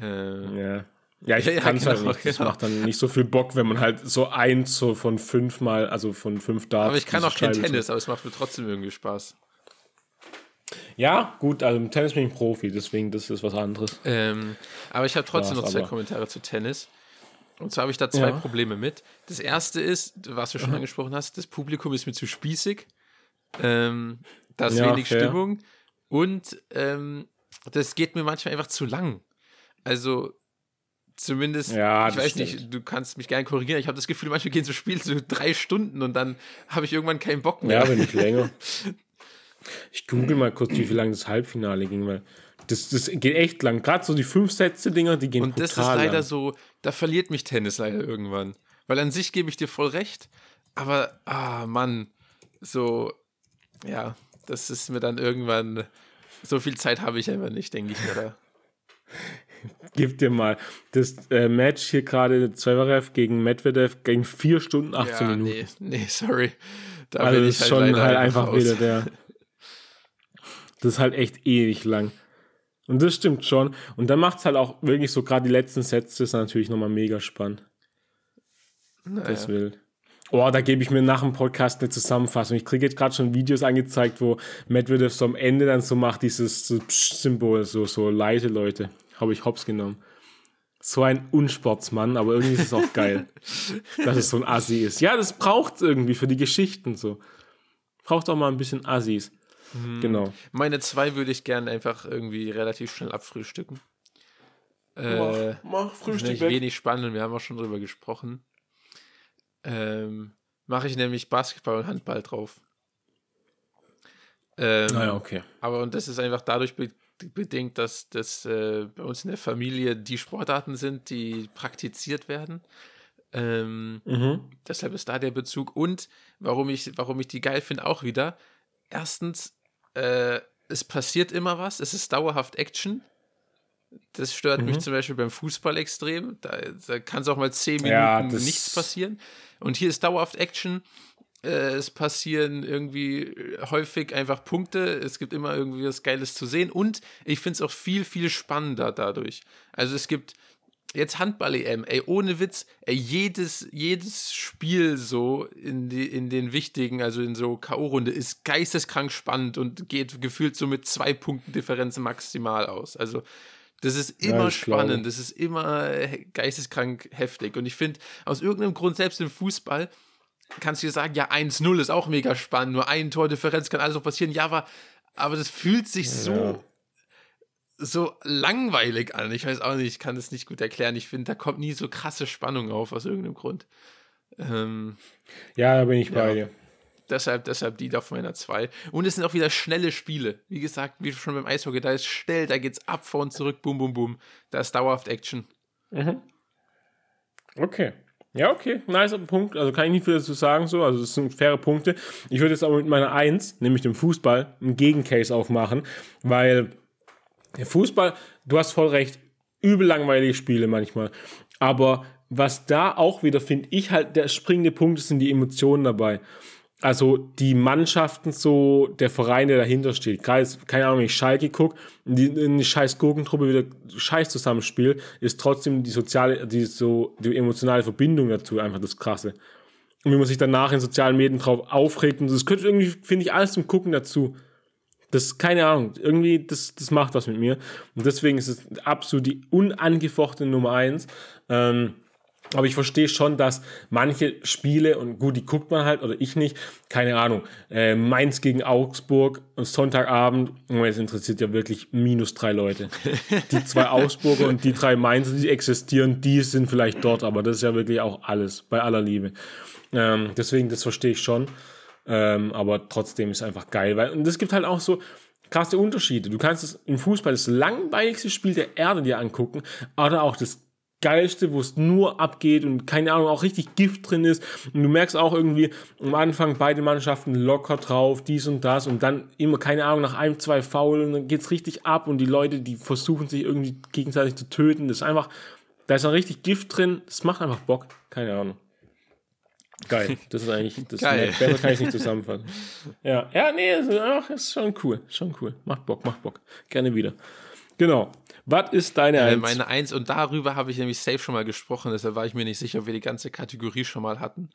Äh, Ja. Ja, ich Ja, ja, kann es halt genau, nicht. Das genau. macht dann nicht so viel Bock, wenn man halt so eins so von fünf mal, also von fünf Darts. aber ich kann auch kein Tennis, aber es macht mir trotzdem irgendwie Spaß. Ja, gut, also im Tennis bin ich Profi, deswegen das ist was anderes. Ähm, aber ich habe trotzdem War's noch zwei. Kommentare zu Tennis. Und zwar habe ich da zwei Ja. Probleme mit. Das erste ist, was du schon angesprochen hast, das Publikum ist mir zu spießig. Ähm, da ist Ja, wenig fair. Stimmung. Und ähm, das geht mir manchmal einfach zu lang. Also zumindest, Ja, ich weiß stimmt. nicht, du kannst mich gerne korrigieren. Ich habe das Gefühl, manchmal gehen so Spiele so drei Stunden und dann habe ich irgendwann keinen Bock mehr. Ja, wenn nicht länger. Ich google mal kurz, wie viel lang das Halbfinale ging, weil das, das geht echt lang. Gerade so die fünf Sätze-Dinger, die gehen Und das ist leider lang. so, da verliert mich Tennis leider irgendwann. Weil an sich gebe ich dir voll recht, aber, ah, Mann, so, ja, das ist mir dann irgendwann, so viel Zeit habe ich einfach nicht, denke ich mir da. Gib dir mal. Das äh, Match hier gerade, Zverev gegen Medvedev, ging 4 Stunden, 18 Ja, Minuten. nee, nee, sorry. Da Also bin ich halt schon halt einfach raus. wieder der. Das ist halt echt ewig lang. Und das stimmt schon. Und dann macht es halt auch wirklich so, gerade die letzten Sätze ist natürlich nochmal mega spannend. Naja. Das will. Oh, da gebe ich mir nach dem Podcast eine Zusammenfassung. Ich kriege jetzt gerade schon Videos angezeigt, wo Medvedev so am Ende dann so macht, dieses so Psch-Symbol, so, so leise Leute. Habe ich hops genommen. So ein Unsportsmann, aber irgendwie ist es auch geil, dass es so ein Assi ist. Ja, das braucht irgendwie für die Geschichten so. Braucht auch mal ein bisschen Assis. Mhm. Genau. Meine zwei würde ich gerne einfach irgendwie relativ schnell abfrühstücken. Äh, mach, mach Frühstück weg. wenig spannend, wir haben auch schon drüber gesprochen. Ähm, Mache ich nämlich Basketball und Handball drauf. Ähm, naja, ah okay. Aber und das ist einfach dadurch be bedingt, dass das äh, bei uns in der Familie die Sportarten sind, die praktiziert werden. Ähm, mhm. Deshalb ist da der Bezug. Und warum ich, warum ich die geil finde, auch wieder. Erstens, äh, es passiert immer was, es ist dauerhaft Action. Das stört mhm. mich zum Beispiel beim Fußball extrem. Da, da kann es auch mal zehn Minuten ja, nichts passieren. Und hier ist dauerhaft Action. Äh, es passieren irgendwie häufig einfach Punkte. Es gibt immer irgendwie was Geiles zu sehen. Und ich finde es auch viel, viel spannender dadurch. Also es gibt jetzt Handball-EM, ey, ohne Witz, ey, jedes, jedes Spiel so in, die, in den wichtigen, also in so K.O.-Runde, ist geisteskrank spannend und geht gefühlt so mit zwei Punkten Differenz maximal aus. Also, das ist immer ja, spannend, glaube. das ist immer geisteskrank heftig. Und ich finde, aus irgendeinem Grund, selbst im Fußball, kannst du dir sagen, ja, 1-0 ist auch mega spannend, nur ein Tordifferenz kann alles noch passieren. Ja, aber, aber das fühlt sich ja. so so langweilig an. Ich weiß auch nicht, ich kann das nicht gut erklären. Ich finde, da kommt nie so krasse Spannung auf, aus irgendeinem Grund. Ähm, ja, da bin ich bei dir. Deshalb, deshalb die da auf meiner 2. Und es sind auch wieder schnelle Spiele. Wie gesagt, wie schon beim Eishockey, da ist schnell, da geht's ab, vor und zurück, bum, bum, bum. Da ist dauerhaft Action. Mhm. Okay. Ja, okay, nice Punkt. Also kann ich nicht viel dazu sagen, so. Also, das sind faire Punkte. Ich würde jetzt aber mit meiner 1, nämlich dem Fußball, einen Gegencase aufmachen, weil Fußball, du hast voll recht, übel langweilige Spiele manchmal. Aber was da auch wieder, finde ich, halt der springende Punkt ist, sind die Emotionen dabei. Also die Mannschaften so, der Verein, der dahinter steht. Gerade, keine Ahnung, ich Schalke gucke, die, eine scheiß Gurkentruppe wieder scheiß zusammenspielt, ist trotzdem die soziale, die so, die emotionale Verbindung dazu einfach das Krasse. Und wie man sich danach in sozialen Medien drauf aufregt und das gehört irgendwie, finde ich, alles zum Gucken dazu. Das, keine Ahnung, irgendwie, das, das macht was mit mir. Und deswegen ist es absolut die unangefochtene Nummer eins. Ähm, aber ich verstehe schon, dass manche Spiele, und gut, die guckt man halt, oder ich nicht, keine Ahnung, äh, Mainz gegen Augsburg, Sonntagabend, und es interessiert ja wirklich minus drei Leute. Die zwei Augsburger und die drei Mainzer, die existieren, die sind vielleicht dort, aber das ist ja wirklich auch alles, bei aller Liebe. Ähm, deswegen, das verstehe ich schon. Ähm, aber trotzdem ist es einfach geil, weil, und es gibt halt auch so krasse Unterschiede. Du kannst es im Fußball das langweiligste Spiel der Erde dir angucken, oder auch das geilste, wo es nur abgeht und keine Ahnung, auch richtig Gift drin ist. Und du merkst auch irgendwie am Anfang beide Mannschaften locker drauf, dies und das und dann immer, keine Ahnung, nach einem, zwei Foulen, dann geht's richtig ab und die Leute, die versuchen sich irgendwie gegenseitig zu töten. Das ist einfach, da ist auch richtig Gift drin, das macht einfach Bock. Keine Ahnung. Geil. Das ist eigentlich, das Geil. Ist, besser kann ich nicht zusammenfassen. Ja, ja, nee, ach, ist schon cool. Schon cool. Macht Bock, macht Bock. Gerne wieder. Genau. Was ist deine äh, Eins? Meine Eins, und darüber habe ich nämlich safe schon mal gesprochen, deshalb war ich mir nicht sicher, ob wir die ganze Kategorie schon mal hatten.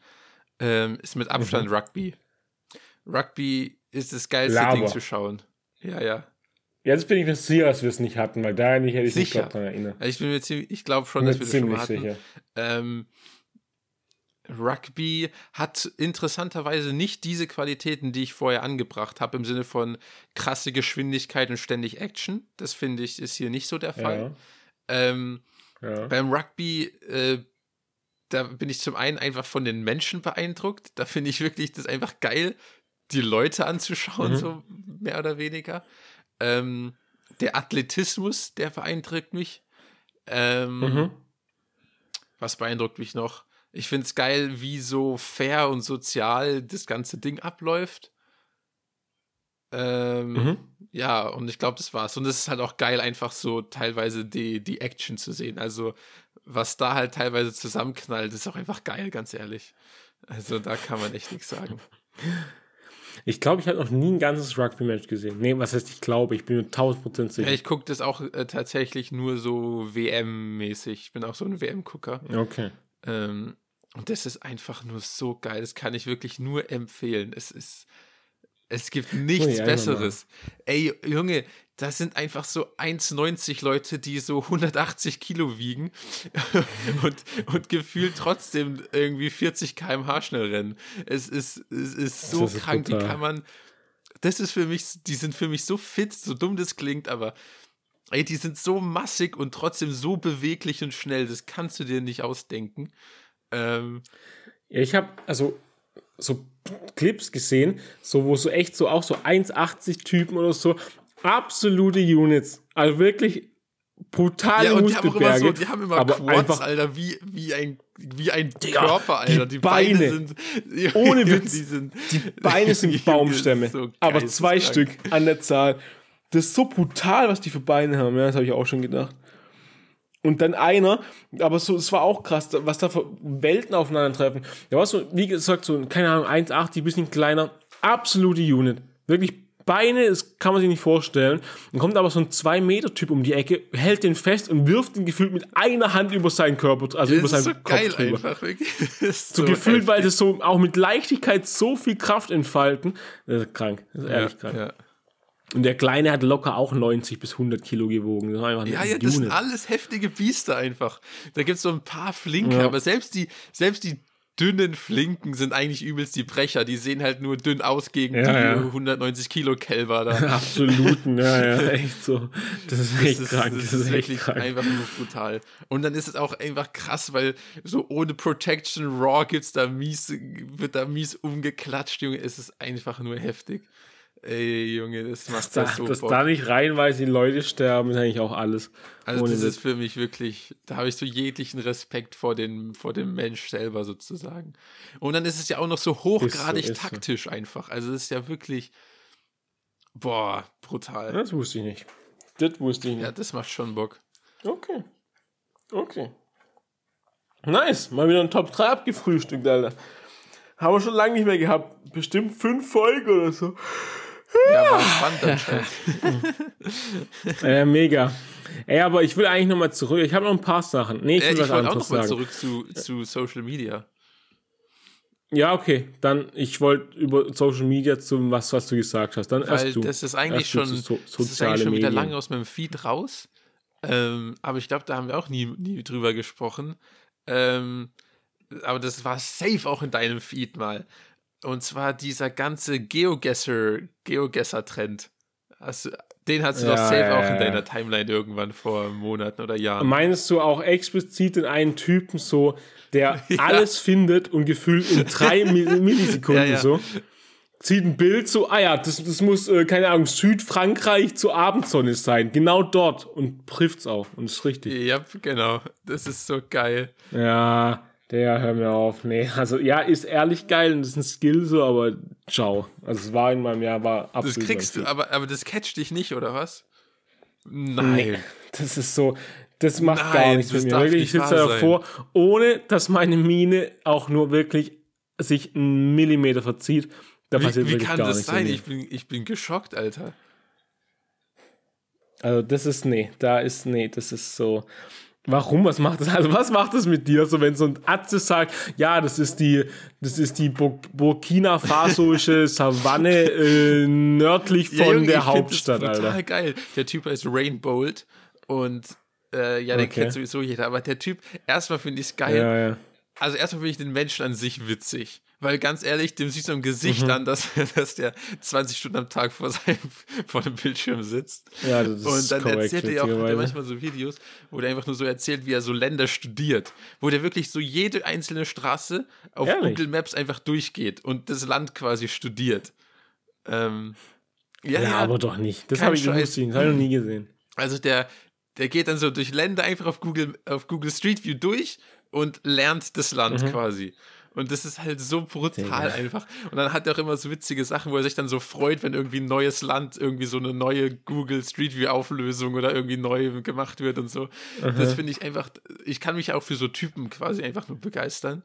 Ähm, ist mit Abstand mhm. Rugby. Rugby ist das geilste Laber. Ding zu schauen. Ja, ja. Jetzt bin ich mir sicher, dass wir es nicht hatten, weil da hätte ich mich daran erinnert. Ich bin mir ziemlich, ich glaube schon, dass wir das schon mal hatten. Sicher. Ähm, Rugby hat interessanterweise nicht diese Qualitäten, die ich vorher angebracht habe, im Sinne von krasse Geschwindigkeit und ständig Action. Das finde ich, ist hier nicht so der Fall. Ja. Ähm, ja. Beim Rugby, äh, da bin ich zum einen einfach von den Menschen beeindruckt. Da finde ich wirklich das einfach geil, die Leute anzuschauen, mhm. so mehr oder weniger. Ähm, der Athletismus, der beeindruckt mich. Ähm, mhm. Was beeindruckt mich noch? Ich finde es geil, wie so fair und sozial das ganze Ding abläuft. Ähm, mhm. Ja, und ich glaube, das war's. Und es ist halt auch geil, einfach so teilweise die, die Action zu sehen. Also, was da halt teilweise zusammenknallt, ist auch einfach geil, ganz ehrlich. Also, da kann man echt nichts sagen. Ich glaube, ich habe noch nie ein ganzes Rugby-Match gesehen. Nee, was heißt, ich glaube, ich bin mir 1000% sicher. Ja, ich gucke das auch äh, tatsächlich nur so WM-mäßig. Ich bin auch so ein WM-Gucker. Okay. Ähm, und das ist einfach nur so geil. Das kann ich wirklich nur empfehlen. Es ist, es gibt nichts oh, Besseres. Ey, Junge, das sind einfach so 1,90 Leute, die so 180 Kilo wiegen und, und gefühlt trotzdem irgendwie 40 km/h schnell rennen. Es ist, es ist so ist krank, brutal. die kann man. Das ist für mich, die sind für mich so fit, so dumm das klingt, aber Ey, die sind so massig und trotzdem so beweglich und schnell, das kannst du dir nicht ausdenken. Ähm, ja, ich habe also so Clips gesehen, so wo so echt so auch so 1,80 Typen oder so, absolute Units. Also wirklich brutale ja, und die haben, immer so, die haben immer aber Quads, einfach- Alter, wie, wie ein, wie ein Digga, Körper, Alter. Die, die Beine, Beine. sind. Ohne Witz. Die, sind, Die Beine sind Baumstämme, so aber zwei Stück an der Zahl. Das ist so brutal, was die für Beine haben. Ja, das habe ich auch schon gedacht. Und dann einer, aber so, es war auch krass, was da für Welten aufeinandertreffen. Der war so, wie gesagt, so, keine Ahnung, 1,80, bisschen kleiner, absolute Unit. Wirklich Beine, das kann man sich nicht vorstellen. Dann kommt aber so ein 2-Meter-Typ um die Ecke, hält den fest und wirft ihn gefühlt mit einer Hand über seinen Körper, also über Das ist seinen so Kopf geil drüber. einfach, wirklich. Ist So gefühlt, weil das so auch mit Leichtigkeit so viel Kraft entfalten. Das ist krank. Das ist ehrlich krank. ja. Und der Kleine hat locker auch 90 bis 100 Kilo gewogen. Das Ja, ja, das sind alles heftige Biester einfach. Da gibt es so ein paar Flinke, Ja. aber selbst die, selbst die dünnen Flinken sind eigentlich übelst die Brecher. Die sehen halt nur dünn aus gegen Ja, die ja. 190 Kilo Kälber da. Absoluten, ja, ja, echt so. Das ist echt Das ist, krank. das Das, ist ist echt wirklich krank. einfach nur brutal. Und dann ist es auch einfach krass, weil so ohne Protection Raw gibt's da mies, wird da mies umgeklatscht, Junge. Es ist einfach nur heftig. Ey, Junge, das macht Da, das so dass Bock. da nicht reihenweise die Leute sterben, ist eigentlich auch alles. Also das ist für mich wirklich, da habe ich so jeglichen Respekt vor dem, vor dem Mensch selber sozusagen. Und dann ist es ja auch noch so hochgradig ist so. taktisch einfach. Also es ist ja wirklich, boah, brutal. Das wusste ich nicht. Das wusste ich nicht. Ja, das macht schon Bock. Okay. Okay. Nice. Mal wieder ein Top 3 abgefrühstückt, Alter. Haben wir schon lange nicht mehr gehabt. Bestimmt fünf Folgen oder so. Ja, war spannend anscheinend. Äh, mega. Ey, aber ich will eigentlich nochmal zurück. Ich habe noch ein paar Sachen. Nee, ich Äh, will ich was wollte auch anderes noch mal sagen. zurück zu, zu Social Media. Ja, okay. Dann, ich wollte über Social Media zum, was, was du gesagt hast. Dann Weil erst du. das ist eigentlich schon, so, das ist eigentlich schon wieder Medien. lange aus meinem Feed raus. Ähm, aber ich glaube, da haben wir auch nie, nie drüber gesprochen. Ähm, aber das war safe auch in deinem Feed mal. Und zwar dieser ganze Geogesser, Geogesser-Trend. Den hast du Ja, doch safe ja, auch ja, in deiner Timeline irgendwann vor Monaten oder Jahren. Meinst du auch explizit den einen Typen so, der alles findet und gefühlt in drei Mil- Millisekunden so zieht ein Bild so, ah ja, das, das muss, äh, keine Ahnung, Südfrankreich zur Abendsonne sein. Genau dort. Und trifft's auch. Und ist richtig. Ja, genau. Das ist so geil. Ja, der, hör mir auf. Nee, also ja, ist ehrlich geil und ist ein Skill so, aber ciao. Also es war in meinem Jahr, war absolut. Das kriegst du, aber, aber das catcht dich nicht, oder was? Nein. Nee, das ist so, das macht Nein, gar nichts mit mir. Wirklich, ich sitze davor, ohne dass meine Miene auch nur wirklich sich einen Millimeter verzieht. Da Wie, passiert wie wirklich kann gar das sein? Ich bin, ich bin geschockt, Alter. Also das ist, nee, da ist, nee, das ist so. Warum? Was macht das? Also was macht das mit dir? So wenn so ein Atze sagt, ja, das ist die, das ist die Bur Burkina Fasoische Savanne äh, nördlich Ja, von Junge, der Hauptstadt, das total Alter. geil. Der Typ heißt Rainbolt und äh, ja, den Okay. kennt sowieso jeder. Aber der Typ, erstmal finde ich es geil. Ja, ja. Also erstmal finde ich den Menschen an sich witzig. Weil ganz ehrlich, dem siehst du im Gesicht Mhm. an, dass, dass der 20 Stunden am Tag vor seinem vor dem Bildschirm sitzt. Ja, das ist Und dann korrekt, erzählt er ja auch manchmal so Videos, wo der einfach nur so erzählt, wie er so Länder studiert. Wo der wirklich so jede einzelne Straße auf Ehrlich? Google Maps einfach durchgeht und das Land quasi studiert. Ähm, ja, Ja, aber doch nicht. Das habe ich, habe ich noch nie gesehen. also der, der geht dann so durch Länder einfach auf Google, auf Google Street View durch und lernt das Land quasi. Und das ist halt so brutal Mhm. Einfach. Und dann hat er auch immer so witzige Sachen, wo er sich dann so freut, wenn irgendwie ein neues Land, irgendwie so eine neue Google Street View Auflösung oder irgendwie neu gemacht wird und so. Das finde ich einfach, ich kann mich auch für so Typen quasi einfach nur begeistern.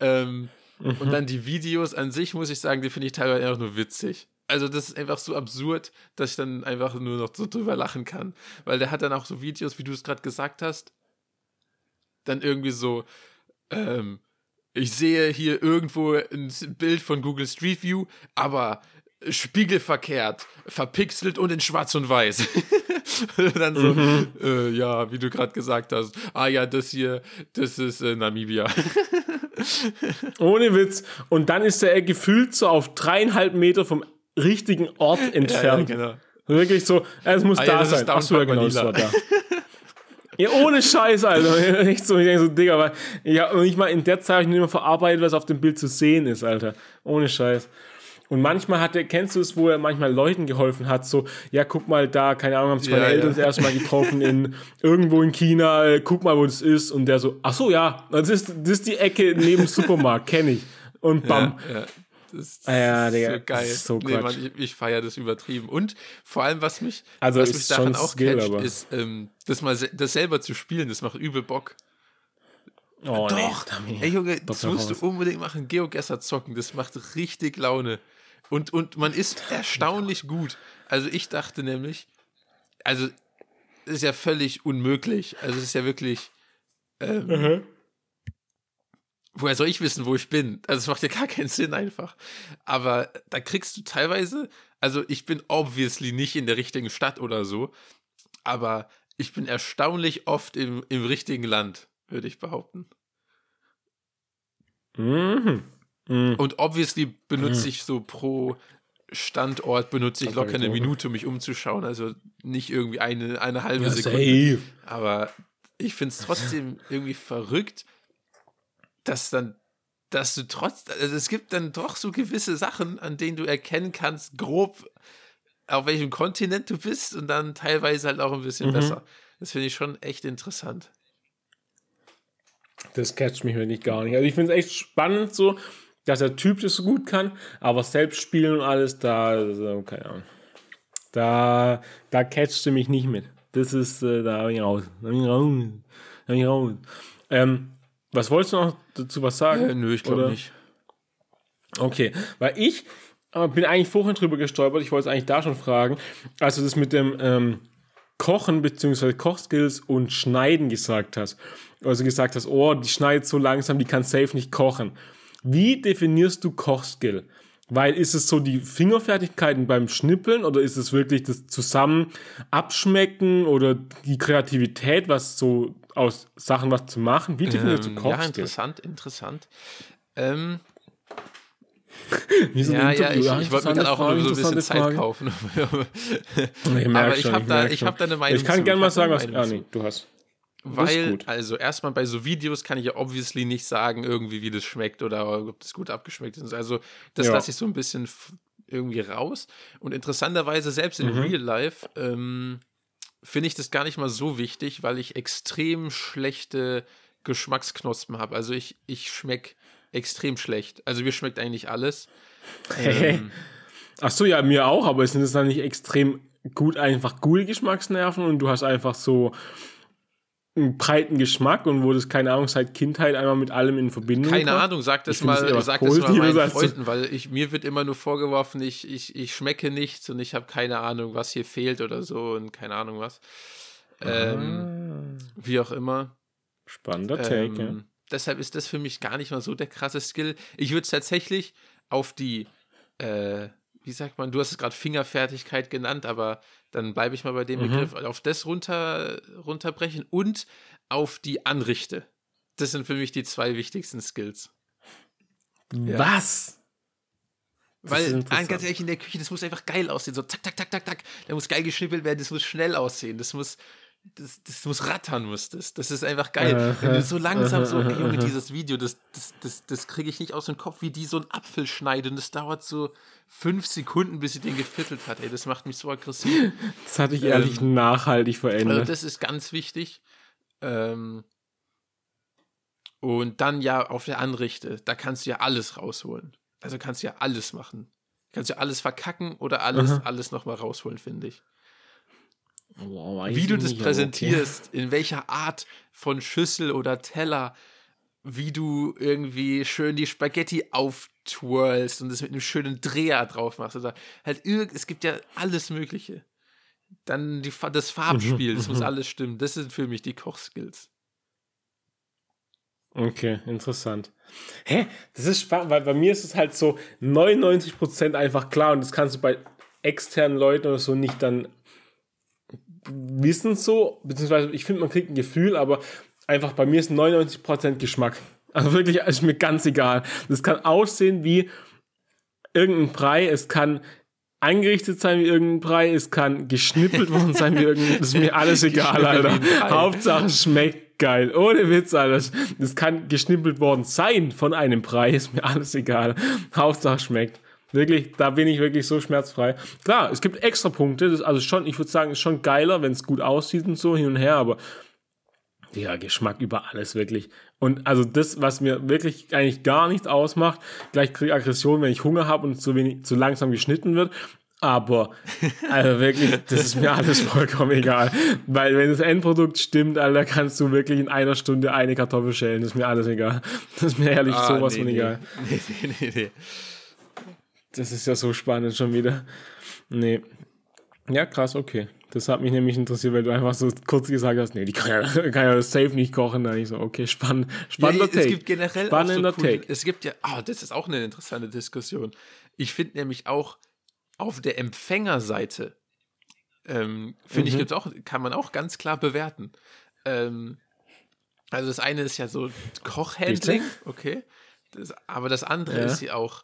Ähm, Und dann die Videos an sich, muss ich sagen, die finde ich teilweise einfach nur witzig. Also das ist einfach so absurd, dass ich dann einfach nur noch so drüber lachen kann. Weil der hat dann auch so Videos, wie du es gerade gesagt hast, dann irgendwie so, ähm, ich sehe hier irgendwo ein Bild von Google Street View, aber spiegelverkehrt, verpixelt und in schwarz und weiß. dann so, äh, ja, wie du gerade gesagt hast, ah ja, das hier, das ist äh, Namibia. Ohne Witz. Und dann ist er gefühlt so auf dreieinhalb Meter vom richtigen Ort ja, ja, entfernt. genau. Wirklich so, es muss Ah ja, da das ist sein. Achso, ja, genau, das war da. Ja, ohne Scheiß, Alter. Echt so, ich denke so, Digga, aber ja, und ich mal in der Zeit habe ich nicht mehr verarbeitet, was auf dem Bild zu sehen ist, Alter. Ohne Scheiß. Und manchmal hat er, kennst du es, wo er manchmal Leuten geholfen hat, so, ja, guck mal da, keine Ahnung, haben sich meine Ja, Eltern ja. das erste Mal getroffen in irgendwo in China, äh, guck mal, wo das ist. Und der so, ach so, ja, das ist, das ist die Ecke neben dem Supermarkt, kenne ich. Und bam. Ja. Das, das Ah ja, ist Digga, so geil. ist so nee. Mann, ich, ich feiere das übertrieben. Und vor allem, was mich, Also was ist mich daran schon auch Skill, catcht, aber- ist, ähm, das mal se das selber zu spielen, das macht übel Bock. Oh, Doch, Tommy. ey Junge, das musst du unbedingt machen. Geogesser zocken, das macht richtig Laune. Und, und man ist erstaunlich gut. Also ich dachte nämlich, also das ist ja völlig unmöglich. Also es ist ja wirklich, ähm, Mhm. Woher soll ich wissen, wo ich bin? Also es macht ja gar keinen Sinn einfach. Aber da kriegst du teilweise, also ich bin obviously nicht in der richtigen Stadt oder so, aber ich bin erstaunlich oft im, im richtigen Land, würde ich behaupten. Mhm. Mhm. Und obviously benutze ich so pro Standort benutze ich locker eine. Minute, um mich umzuschauen. Also nicht irgendwie eine, eine halbe Ja, Sekunde. safe. Aber ich finde es trotzdem irgendwie verrückt, dass dann, dass du trotz, also es gibt dann doch so gewisse Sachen, an denen du erkennen kannst, grob, auf welchem Kontinent du bist und dann teilweise halt auch ein bisschen Mhm. besser. Das finde ich schon echt interessant. Das catcht mich wirklich gar nicht. Also ich finde es echt spannend so, dass der Typ das so gut kann, aber selbst spielen und alles, da, also, keine Ahnung. Da, da catcht du mich nicht mit. Das ist, äh, da bin ich raus. Da bin ich raus. Da bin ich raus. Ähm, was wolltest du noch dazu was sagen? Äh, nö, ich glaube nicht. Okay, weil ich äh, bin eigentlich vorhin drüber gestolpert, ich wollte es eigentlich da schon fragen, als du das mit dem ähm, Kochen bzw. Kochskills und Schneiden gesagt hast. Also gesagt hast, oh, die schneidet so langsam, die kann safe nicht kochen. Wie definierst du Kochskill? Weil ist es so die Fingerfertigkeiten beim Schnippeln oder ist es wirklich das Zusammen abschmecken oder die Kreativität, was so aus Sachen was zu machen? Wie definierst Ähm, du ja, Kochskill? interessant, interessant. Ähm, so ja, ja, ich, ich wollte mir gerade auch Frage, so ein bisschen Zeit Frage. kaufen. Ich Aber ich habe da, ich hab da eine Meinung Ich kann gerne mal sagen, was. Ah, nee, du hast. Weil, also erstmal bei so Videos kann ich ja obviously nicht sagen, irgendwie, wie das schmeckt oder ob das gut abgeschmeckt ist. Also, das Ja. lasse ich so ein bisschen irgendwie raus. Und interessanterweise, selbst in Mhm. Real Life, ähm, finde ich das gar nicht mal so wichtig, weil ich extrem schlechte Geschmacksknospen habe. Also, ich, ich schmecke extrem schlecht. Also, mir schmeckt eigentlich alles. Ähm, Ach so, ja, mir auch, aber sind es dann nicht extrem gut einfach gute Geschmacksnerven und du hast einfach so einen breiten Geschmack und wurdest, keine Ahnung, seit Kindheit einmal mit allem in Verbindung Keine gebracht? Ahnung, sag das Ich mal, was sag das mal meinen Freunden, weil ich, mir wird immer nur vorgeworfen, ich, ich, ich schmecke nichts und ich habe keine Ahnung, was hier fehlt oder so und keine Ahnung was. Ähm, Ah, Wie auch immer. spannender Take, ja. Ähm, Deshalb ist das für mich gar nicht mal so der krasse Skill. Ich würde es tatsächlich auf die, äh, wie sagt man, du hast es gerade Fingerfertigkeit genannt, aber dann bleibe ich mal bei dem Mhm. Begriff, auf das runter, runterbrechen und auf die Anrichte. Das sind für mich die zwei wichtigsten Skills. ja. Was? Das Weil, ganz ehrlich, in der Küche, das muss einfach geil aussehen. So zack, zack, zack, zack, zack. Da muss geil geschnippelt werden, das muss schnell aussehen. Das muss, das, das muss rattern, muss das. Das ist einfach geil. Aha, Wenn du so langsam so, ey, Junge, aha. dieses Video, das, das, das, das kriege ich nicht aus dem Kopf, wie die so einen Apfel schneiden. Das dauert so fünf Sekunden, bis sie den geviertelt hat. Ey, das macht mich so aggressiv. Das hat dich ehrlich nachhaltig Also verändert. das ist ganz wichtig. Ähm, und dann ja auf der Anrichte, da kannst du ja alles rausholen. Also kannst du ja alles machen. Kannst ja alles verkacken oder alles, Aha. alles nochmal rausholen, finde ich. Wow, weiß Wie du das nicht, präsentierst, in welcher Art von Schüssel oder Teller, wie du irgendwie schön die Spaghetti auftwirlst und das mit einem schönen Dreher drauf machst. Oder halt es gibt ja alles Mögliche. Dann die, das Farbspiel, das muss alles stimmen. Das sind für mich die Kochskills. Okay, interessant. Hä? Das ist spannend, weil bei mir ist es halt so 99% einfach klar und das kannst du bei externen Leuten oder so nicht dann wissen so, beziehungsweise ich finde, man kriegt ein Gefühl, aber einfach bei mir ist 99% Geschmack. Also wirklich, ist mir ganz egal. Das kann aussehen wie irgendein Brei, es kann eingerichtet sein wie irgendein Brei, es kann geschnippelt worden sein wie irgendein, das ist mir alles egal, Alter. Hauptsache schmeckt geil. Ohne Witz, Alter. Das kann geschnippelt worden sein von einem Brei, ist mir alles egal. Hauptsache schmeckt. Wirklich, da bin ich wirklich so schmerzfrei. Klar, es gibt extra Punkte, das, also schon, ich würde sagen, ist schon geiler, wenn es gut aussieht und so hin und her, aber ja, Geschmack über alles wirklich. Und also das, was mir wirklich eigentlich gar nichts ausmacht, gleich kriege ich Aggression, wenn ich Hunger habe und zu wenig, zu langsam geschnitten wird. Aber also wirklich, das ist mir alles vollkommen egal. Weil wenn das Endprodukt stimmt, Alter, kannst du wirklich in einer Stunde eine Kartoffel schälen. Das ist mir alles egal. Das ist mir ehrlich ah, sowas nee, von nee. egal. Nee, nee, nee, nee. Das ist ja so spannend schon wieder. Nee. Ja, krass, okay. Das hat mich nämlich interessiert, weil du einfach so kurz gesagt hast, nee, die kann ja, kann ja das safe nicht kochen. Da ich so, okay, spann, spannender ja, Take. Es gibt generell Spannender so cool, Take. Es gibt ja, ah, oh, das ist auch eine interessante Diskussion. Ich finde nämlich auch auf der Empfängerseite, ähm, finde mhm. ich, gibt's auch, kann man auch ganz klar bewerten. Ähm, also das eine ist ja so Kochhandling, okay. Das, aber das andere ja. ist ja auch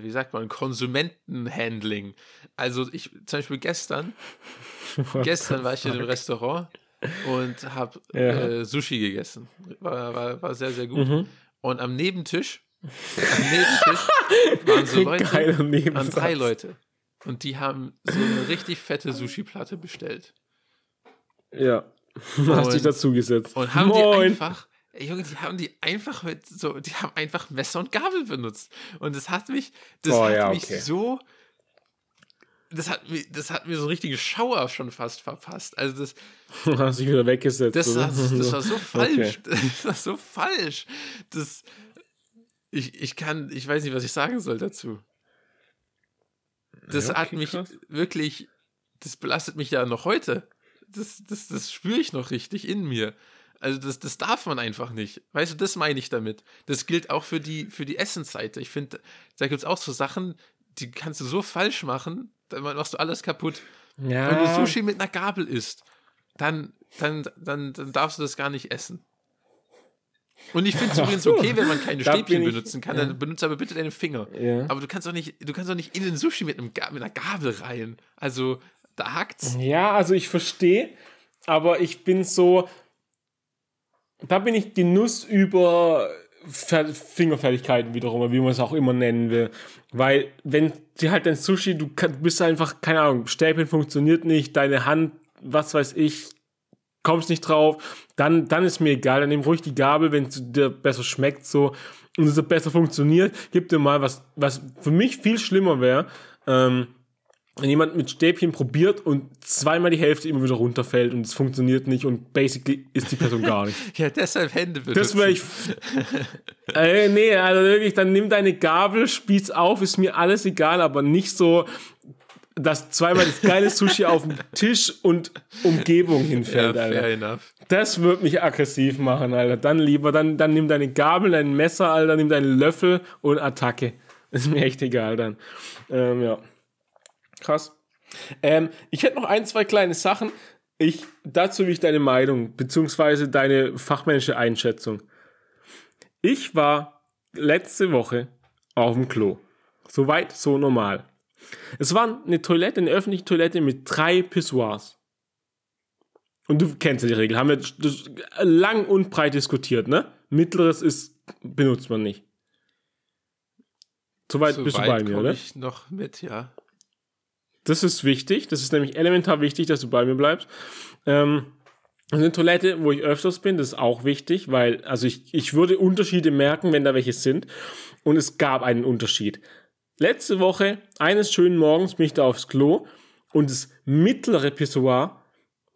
wie sagt man, Konsumentenhandling. Also ich, zum Beispiel gestern, gestern war ich in einem Restaurant und habe ja. äh, Sushi gegessen. War, war, war sehr, sehr gut. Mhm. Und am Nebentisch, am Nebentisch waren so Leute, waren drei Leute. Und die haben so eine richtig fette Sushi-Platte bestellt. Ja. Hast dich dazu gesetzt. Und haben Moin. die einfach Junge, die haben die einfach mit so, die haben einfach Messer und Gabel benutzt. Und das hat mich, das oh, hat ja, mich okay. so, das hat mir, das hat mir so richtige Schauer schon fast verpasst. Also das. Hast dich wieder weggesetzt. Das, war, das war so falsch. Okay. Das war so falsch. Das, ich, ich kann, ich weiß nicht, was ich sagen soll dazu. Das ja, okay, hat mich krass. wirklich, das belastet mich ja noch heute. Das, das, das spüre ich noch richtig in mir. Also das, das darf man einfach nicht. Weißt du, das meine ich damit. Das gilt auch für die, für die Essensseite. Ich finde, da gibt es auch so Sachen, die kannst du so falsch machen, dann machst du alles kaputt. Ja. Wenn du Sushi mit einer Gabel isst, dann, dann, dann, dann darfst du das gar nicht essen. Und ich finde es übrigens okay, wenn man keine Stäbchen ich, benutzen kann, ja. dann benutze aber bitte deine Finger. Ja. Aber du kannst doch nicht, du kannst doch nicht in den Sushi mit, einem, mit einer Gabel rein. Also, da hackt's. Ja, also ich verstehe, aber ich bin so, da bin ich Genuss über Fingerfertigkeiten wiederum, wie man es auch immer nennen will. Weil, wenn sie halt dein Sushi, du bist einfach, keine Ahnung, Stäbchen funktioniert nicht, deine Hand, was weiß ich, kommst nicht drauf, dann, dann ist mir egal, dann nimm ruhig die Gabel, wenn es dir besser schmeckt, so, und es besser funktioniert, gib dir mal was, was für mich viel schlimmer wäre, ähm, wenn jemand mit Stäbchen probiert und zweimal die Hälfte immer wieder runterfällt und es funktioniert nicht und basically ist die Person gar nicht. ja, deshalb Hände benutzen. Das wäre ich. äh, nee, also wirklich, dann nimm deine Gabel, spieß auf, ist mir alles egal, aber nicht so, dass zweimal das geile Sushi auf dem Tisch und Umgebung hinfällt, ja, Alter. Fair enough. Das wird mich aggressiv machen, Alter. Dann lieber, dann, dann nimm deine Gabel, dein Messer, Alter, nimm deinen Löffel und Attacke. Ist mir echt egal dann. Ähm, ja. Krass. Ähm, ich hätte noch ein, zwei kleine Sachen. Ich, dazu will ich deine Meinung, beziehungsweise deine fachmännische Einschätzung. Ich war letzte Woche auf dem Klo. Soweit, so normal. Es war eine Toilette, eine öffentliche Toilette mit drei Pissoirs. Und du kennst ja die Regel, haben wir lang und breit diskutiert, ne? Mittleres ist, benutzt man nicht. Soweit so bist du bei mir, oder? ich noch mit, ja. Das ist wichtig. Das ist nämlich elementar wichtig, dass du bei mir bleibst. Ähm, eine Toilette, wo ich öfters bin, das ist auch wichtig, weil, also ich, ich würde Unterschiede merken, wenn da welche sind. Und es gab einen Unterschied. Letzte Woche, eines schönen Morgens, bin ich da aufs Klo und das mittlere Pissoir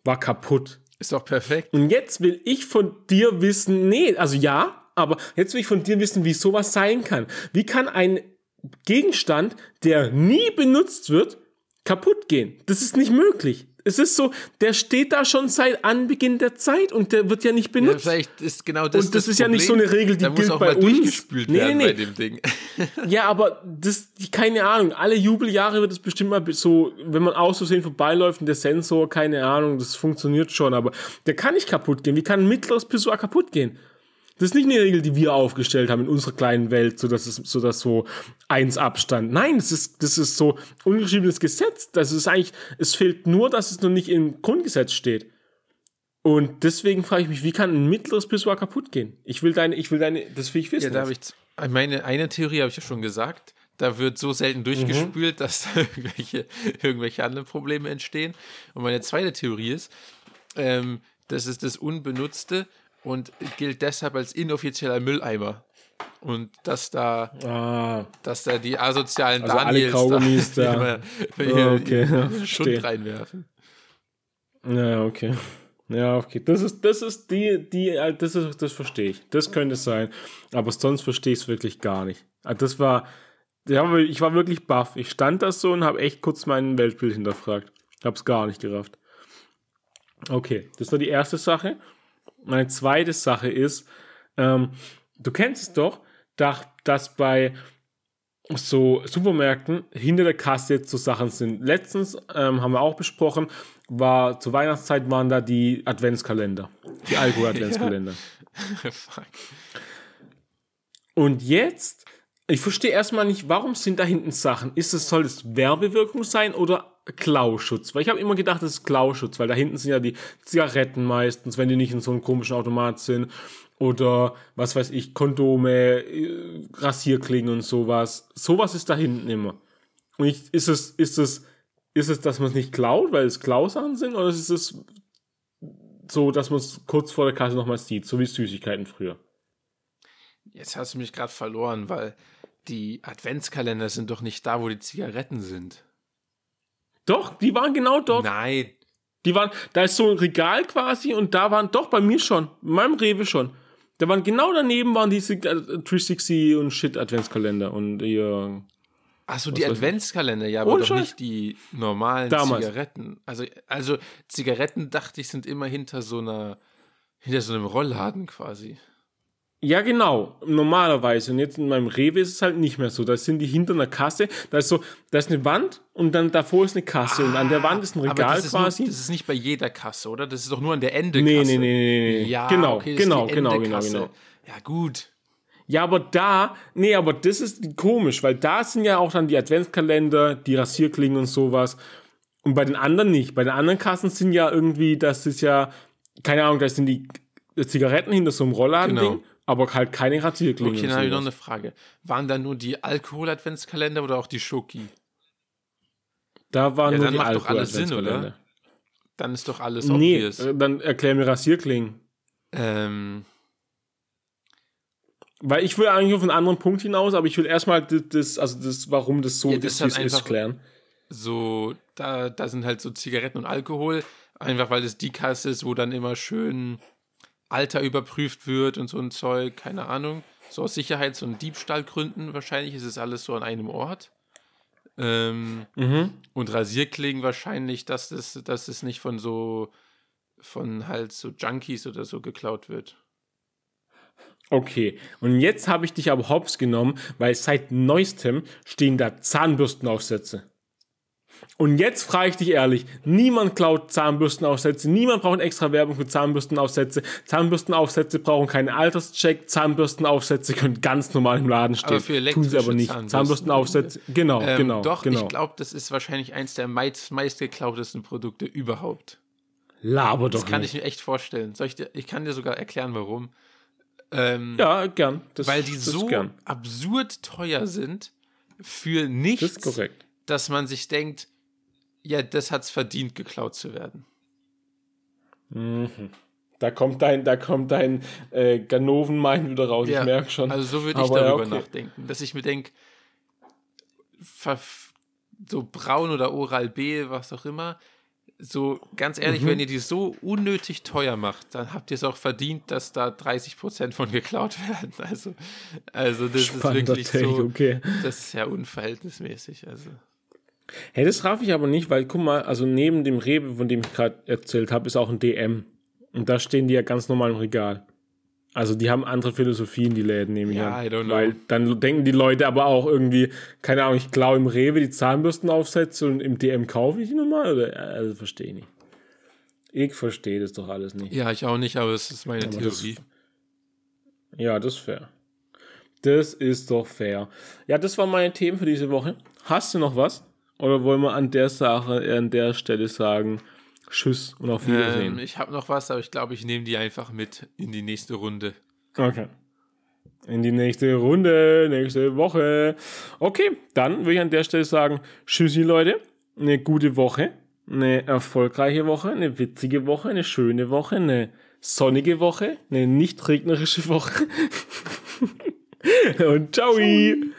war kaputt. Ist doch perfekt. Und jetzt will ich von dir wissen, nee, also ja, aber jetzt will ich von dir wissen, wie sowas sein kann. Wie kann ein Gegenstand, der nie benutzt wird, kaputt gehen. Das ist nicht möglich. Es ist so, der steht da schon seit Anbeginn der Zeit und der wird ja nicht benutzt. Ja, vielleicht ist genau das. Und das, das ist Problem. ja nicht so eine Regel, die da gilt bei uns. Nee, nee, nee. Bei dem Ding. ja, aber das, keine Ahnung. Alle Jubeljahre wird es bestimmt mal so, wenn man aus Versehen vorbeiläuft und der Sensor, keine Ahnung, das funktioniert schon, aber der kann nicht kaputt gehen. Wie kann ein mittleres Pissoir kaputt gehen? Das ist nicht eine Regel, die wir aufgestellt haben in unserer kleinen Welt, so dass es so dass so eins Abstand. Nein, das ist das ist so ungeschriebenes Gesetz. Das ist eigentlich es fehlt nur, dass es noch nicht im Grundgesetz steht. Und deswegen frage ich mich, wie kann ein mittleres Pissoir kaputt gehen? Ich will deine ich will deine das will ich wissen. Ja, da habe ich meine eine Theorie habe ich ja schon gesagt. Da wird so selten durchgespült, mhm. dass da irgendwelche, irgendwelche anderen Probleme entstehen. Und meine zweite Theorie ist, ähm, das ist das Unbenutzte und gilt deshalb als inoffizieller Mülleimer. Und dass da, ah. dass da die asozialen also Daniels alle Kaugummis da, da. oh, okay. Schund reinwerfen. Ja, okay. Ja, okay. Das ist, das ist die, die, das ist, das verstehe ich. Das könnte sein. Aber sonst verstehe ich es wirklich gar nicht. Ah, das war, ja, ich war wirklich baff. Ich stand da so und habe echt kurz mein Weltbild hinterfragt. Hab's gar nicht gerafft. Okay, das war die erste Sache. Meine zweite Sache ist, ähm, du kennst es doch, dass bei so Supermärkten hinter der Kasse jetzt so Sachen sind. Letztens ähm, haben wir auch besprochen, war zur Weihnachtszeit waren da die Adventskalender, die Alkohol-Adventskalender. Und jetzt, ich verstehe erstmal nicht, warum sind da hinten Sachen? Ist es soll es Werbewirkung sein oder Klauschutz, weil ich habe immer gedacht, das ist Klauschutz, weil da hinten sind ja die Zigaretten meistens, wenn die nicht in so einem komischen Automat sind oder was weiß ich, Kondome, äh, Rasierklingen und sowas. Sowas ist da hinten immer. Und ich, ist es, ist es, ist es, dass man es nicht klaut, weil es Klausachen sind, oder ist es so, dass man es kurz vor der Kasse nochmal sieht, so wie Süßigkeiten früher? Jetzt hast du mich gerade verloren, weil die Adventskalender sind doch nicht da, wo die Zigaretten sind. Doch, die waren genau dort. Nein. Die waren, da ist so ein Regal quasi und da waren, doch, bei mir schon, in meinem Rewe schon. Da waren genau daneben waren diese äh, 360 und Shit Adventskalender und ihr. Achso, die Adventskalender, ja, aber doch Scheiß. nicht die normalen Damals. Zigaretten. Also, also Zigaretten dachte ich sind immer hinter so einer, hinter so einem Rollladen quasi. Ja, genau. Normalerweise. Und jetzt in meinem Rewe ist es halt nicht mehr so. Da sind die hinter einer Kasse. Da ist so, da ist eine Wand und dann davor ist eine Kasse. Ah, und an der Wand ist ein Regal das quasi. Nur, das ist nicht bei jeder Kasse, oder? Das ist doch nur an der Ende Nee, nee, nee, nee, nee. Ja, genau, okay, genau, genau, genau, genau. Ja, gut. Ja, aber da, nee, aber das ist komisch, weil da sind ja auch dann die Adventskalender, die Rasierklingen und sowas. Und bei den anderen nicht. Bei den anderen Kassen sind ja irgendwie, das ist ja, keine Ahnung, da sind die Zigaretten hinter so einem Rollladen-Ding. Genau aber halt keine Rasierklingen. Okay, dann habe ich noch eine Frage. Waren da nur die Alkohol-Adventskalender oder auch die Schoki? Da waren ja, nur dann die macht doch alles Sinn, oder? Dann ist doch alles nee, obvious. Äh, dann erklär mir Rasierklingen. Ähm. Weil ich will eigentlich auf einen anderen Punkt hinaus, aber ich will erstmal das, also das, warum das so ja, das ist, ist, klären. So, da, da sind halt so Zigaretten und Alkohol, einfach weil es die Kasse ist, wo dann immer schön Alter überprüft wird und so ein Zeug, keine Ahnung. So aus Sicherheits- und Diebstahlgründen wahrscheinlich ist es alles so an einem Ort. Ähm, mhm. Und Rasierklingen wahrscheinlich, dass das, dass es nicht von so, von halt so Junkies oder so geklaut wird. Okay, und jetzt habe ich dich aber hops genommen, weil seit neuestem stehen da Zahnbürstenaufsätze. Und jetzt frage ich dich ehrlich, niemand klaut Zahnbürstenaufsätze, niemand braucht extra Werbung für Zahnbürstenaufsätze. Zahnbürstenaufsätze brauchen keinen Alterscheck, Zahnbürstenaufsätze können ganz normal im Laden stehen. Aber für Tun sie aber nicht. Zahnbürsten Zahnbürstenaufsätze, genau, ähm, genau. Doch, genau. ich glaube, das ist wahrscheinlich eins der meist, meistgeklautesten Produkte überhaupt. Laber doch Das kann nicht. ich mir echt vorstellen. Soll ich, dir, ich kann dir sogar erklären, warum. Ähm, ja, gern. Das, weil die so gern. absurd teuer sind für nichts, das ist korrekt. dass man sich denkt, ja, das hat's verdient, geklaut zu werden. Mhm. Da kommt dein, da kommt dein äh, Ganoven-Mind wieder raus, ja, ich merke schon. Also so würde ich Aber darüber okay. nachdenken, dass ich mir denke, so Braun oder Oral B, was auch immer, so ganz ehrlich, mhm. wenn ihr die so unnötig teuer macht, dann habt ihr es auch verdient, dass da 30% von geklaut werden. Also, also das Spannender ist wirklich Take, so, okay. das ist ja unverhältnismäßig. Also. Hey, das raff ich aber nicht, weil guck mal, also neben dem Rewe, von dem ich gerade erzählt habe, ist auch ein DM. Und da stehen die ja ganz normal im Regal. Also die haben andere Philosophien, die Läden, nehme ich ja, an. I don't know. Weil dann denken die Leute aber auch irgendwie, keine Ahnung, ich klaue im Rewe die Zahnbürstenaufsätze und im DM kaufe ich die nochmal? Oder? Also verstehe ich nicht. Ich verstehe das doch alles nicht. Ja, ich auch nicht, aber es ist meine aber Theorie. Ja, das ist fair. Das ist doch fair. Ja, das waren meine Themen für diese Woche. Hast du noch was? Oder wollen wir an der Sache, an der Stelle sagen, Tschüss und auf Wiedersehen? Ähm, ich habe noch was, aber ich glaube, ich nehme die einfach mit in die nächste Runde. Okay. In die nächste Runde, nächste Woche. Okay, dann würde ich an der Stelle sagen, Tschüssi Leute, eine gute Woche, eine erfolgreiche Woche, eine witzige Woche, eine schöne Woche, eine sonnige Woche, eine nicht regnerische Woche. Und ciao. ciao.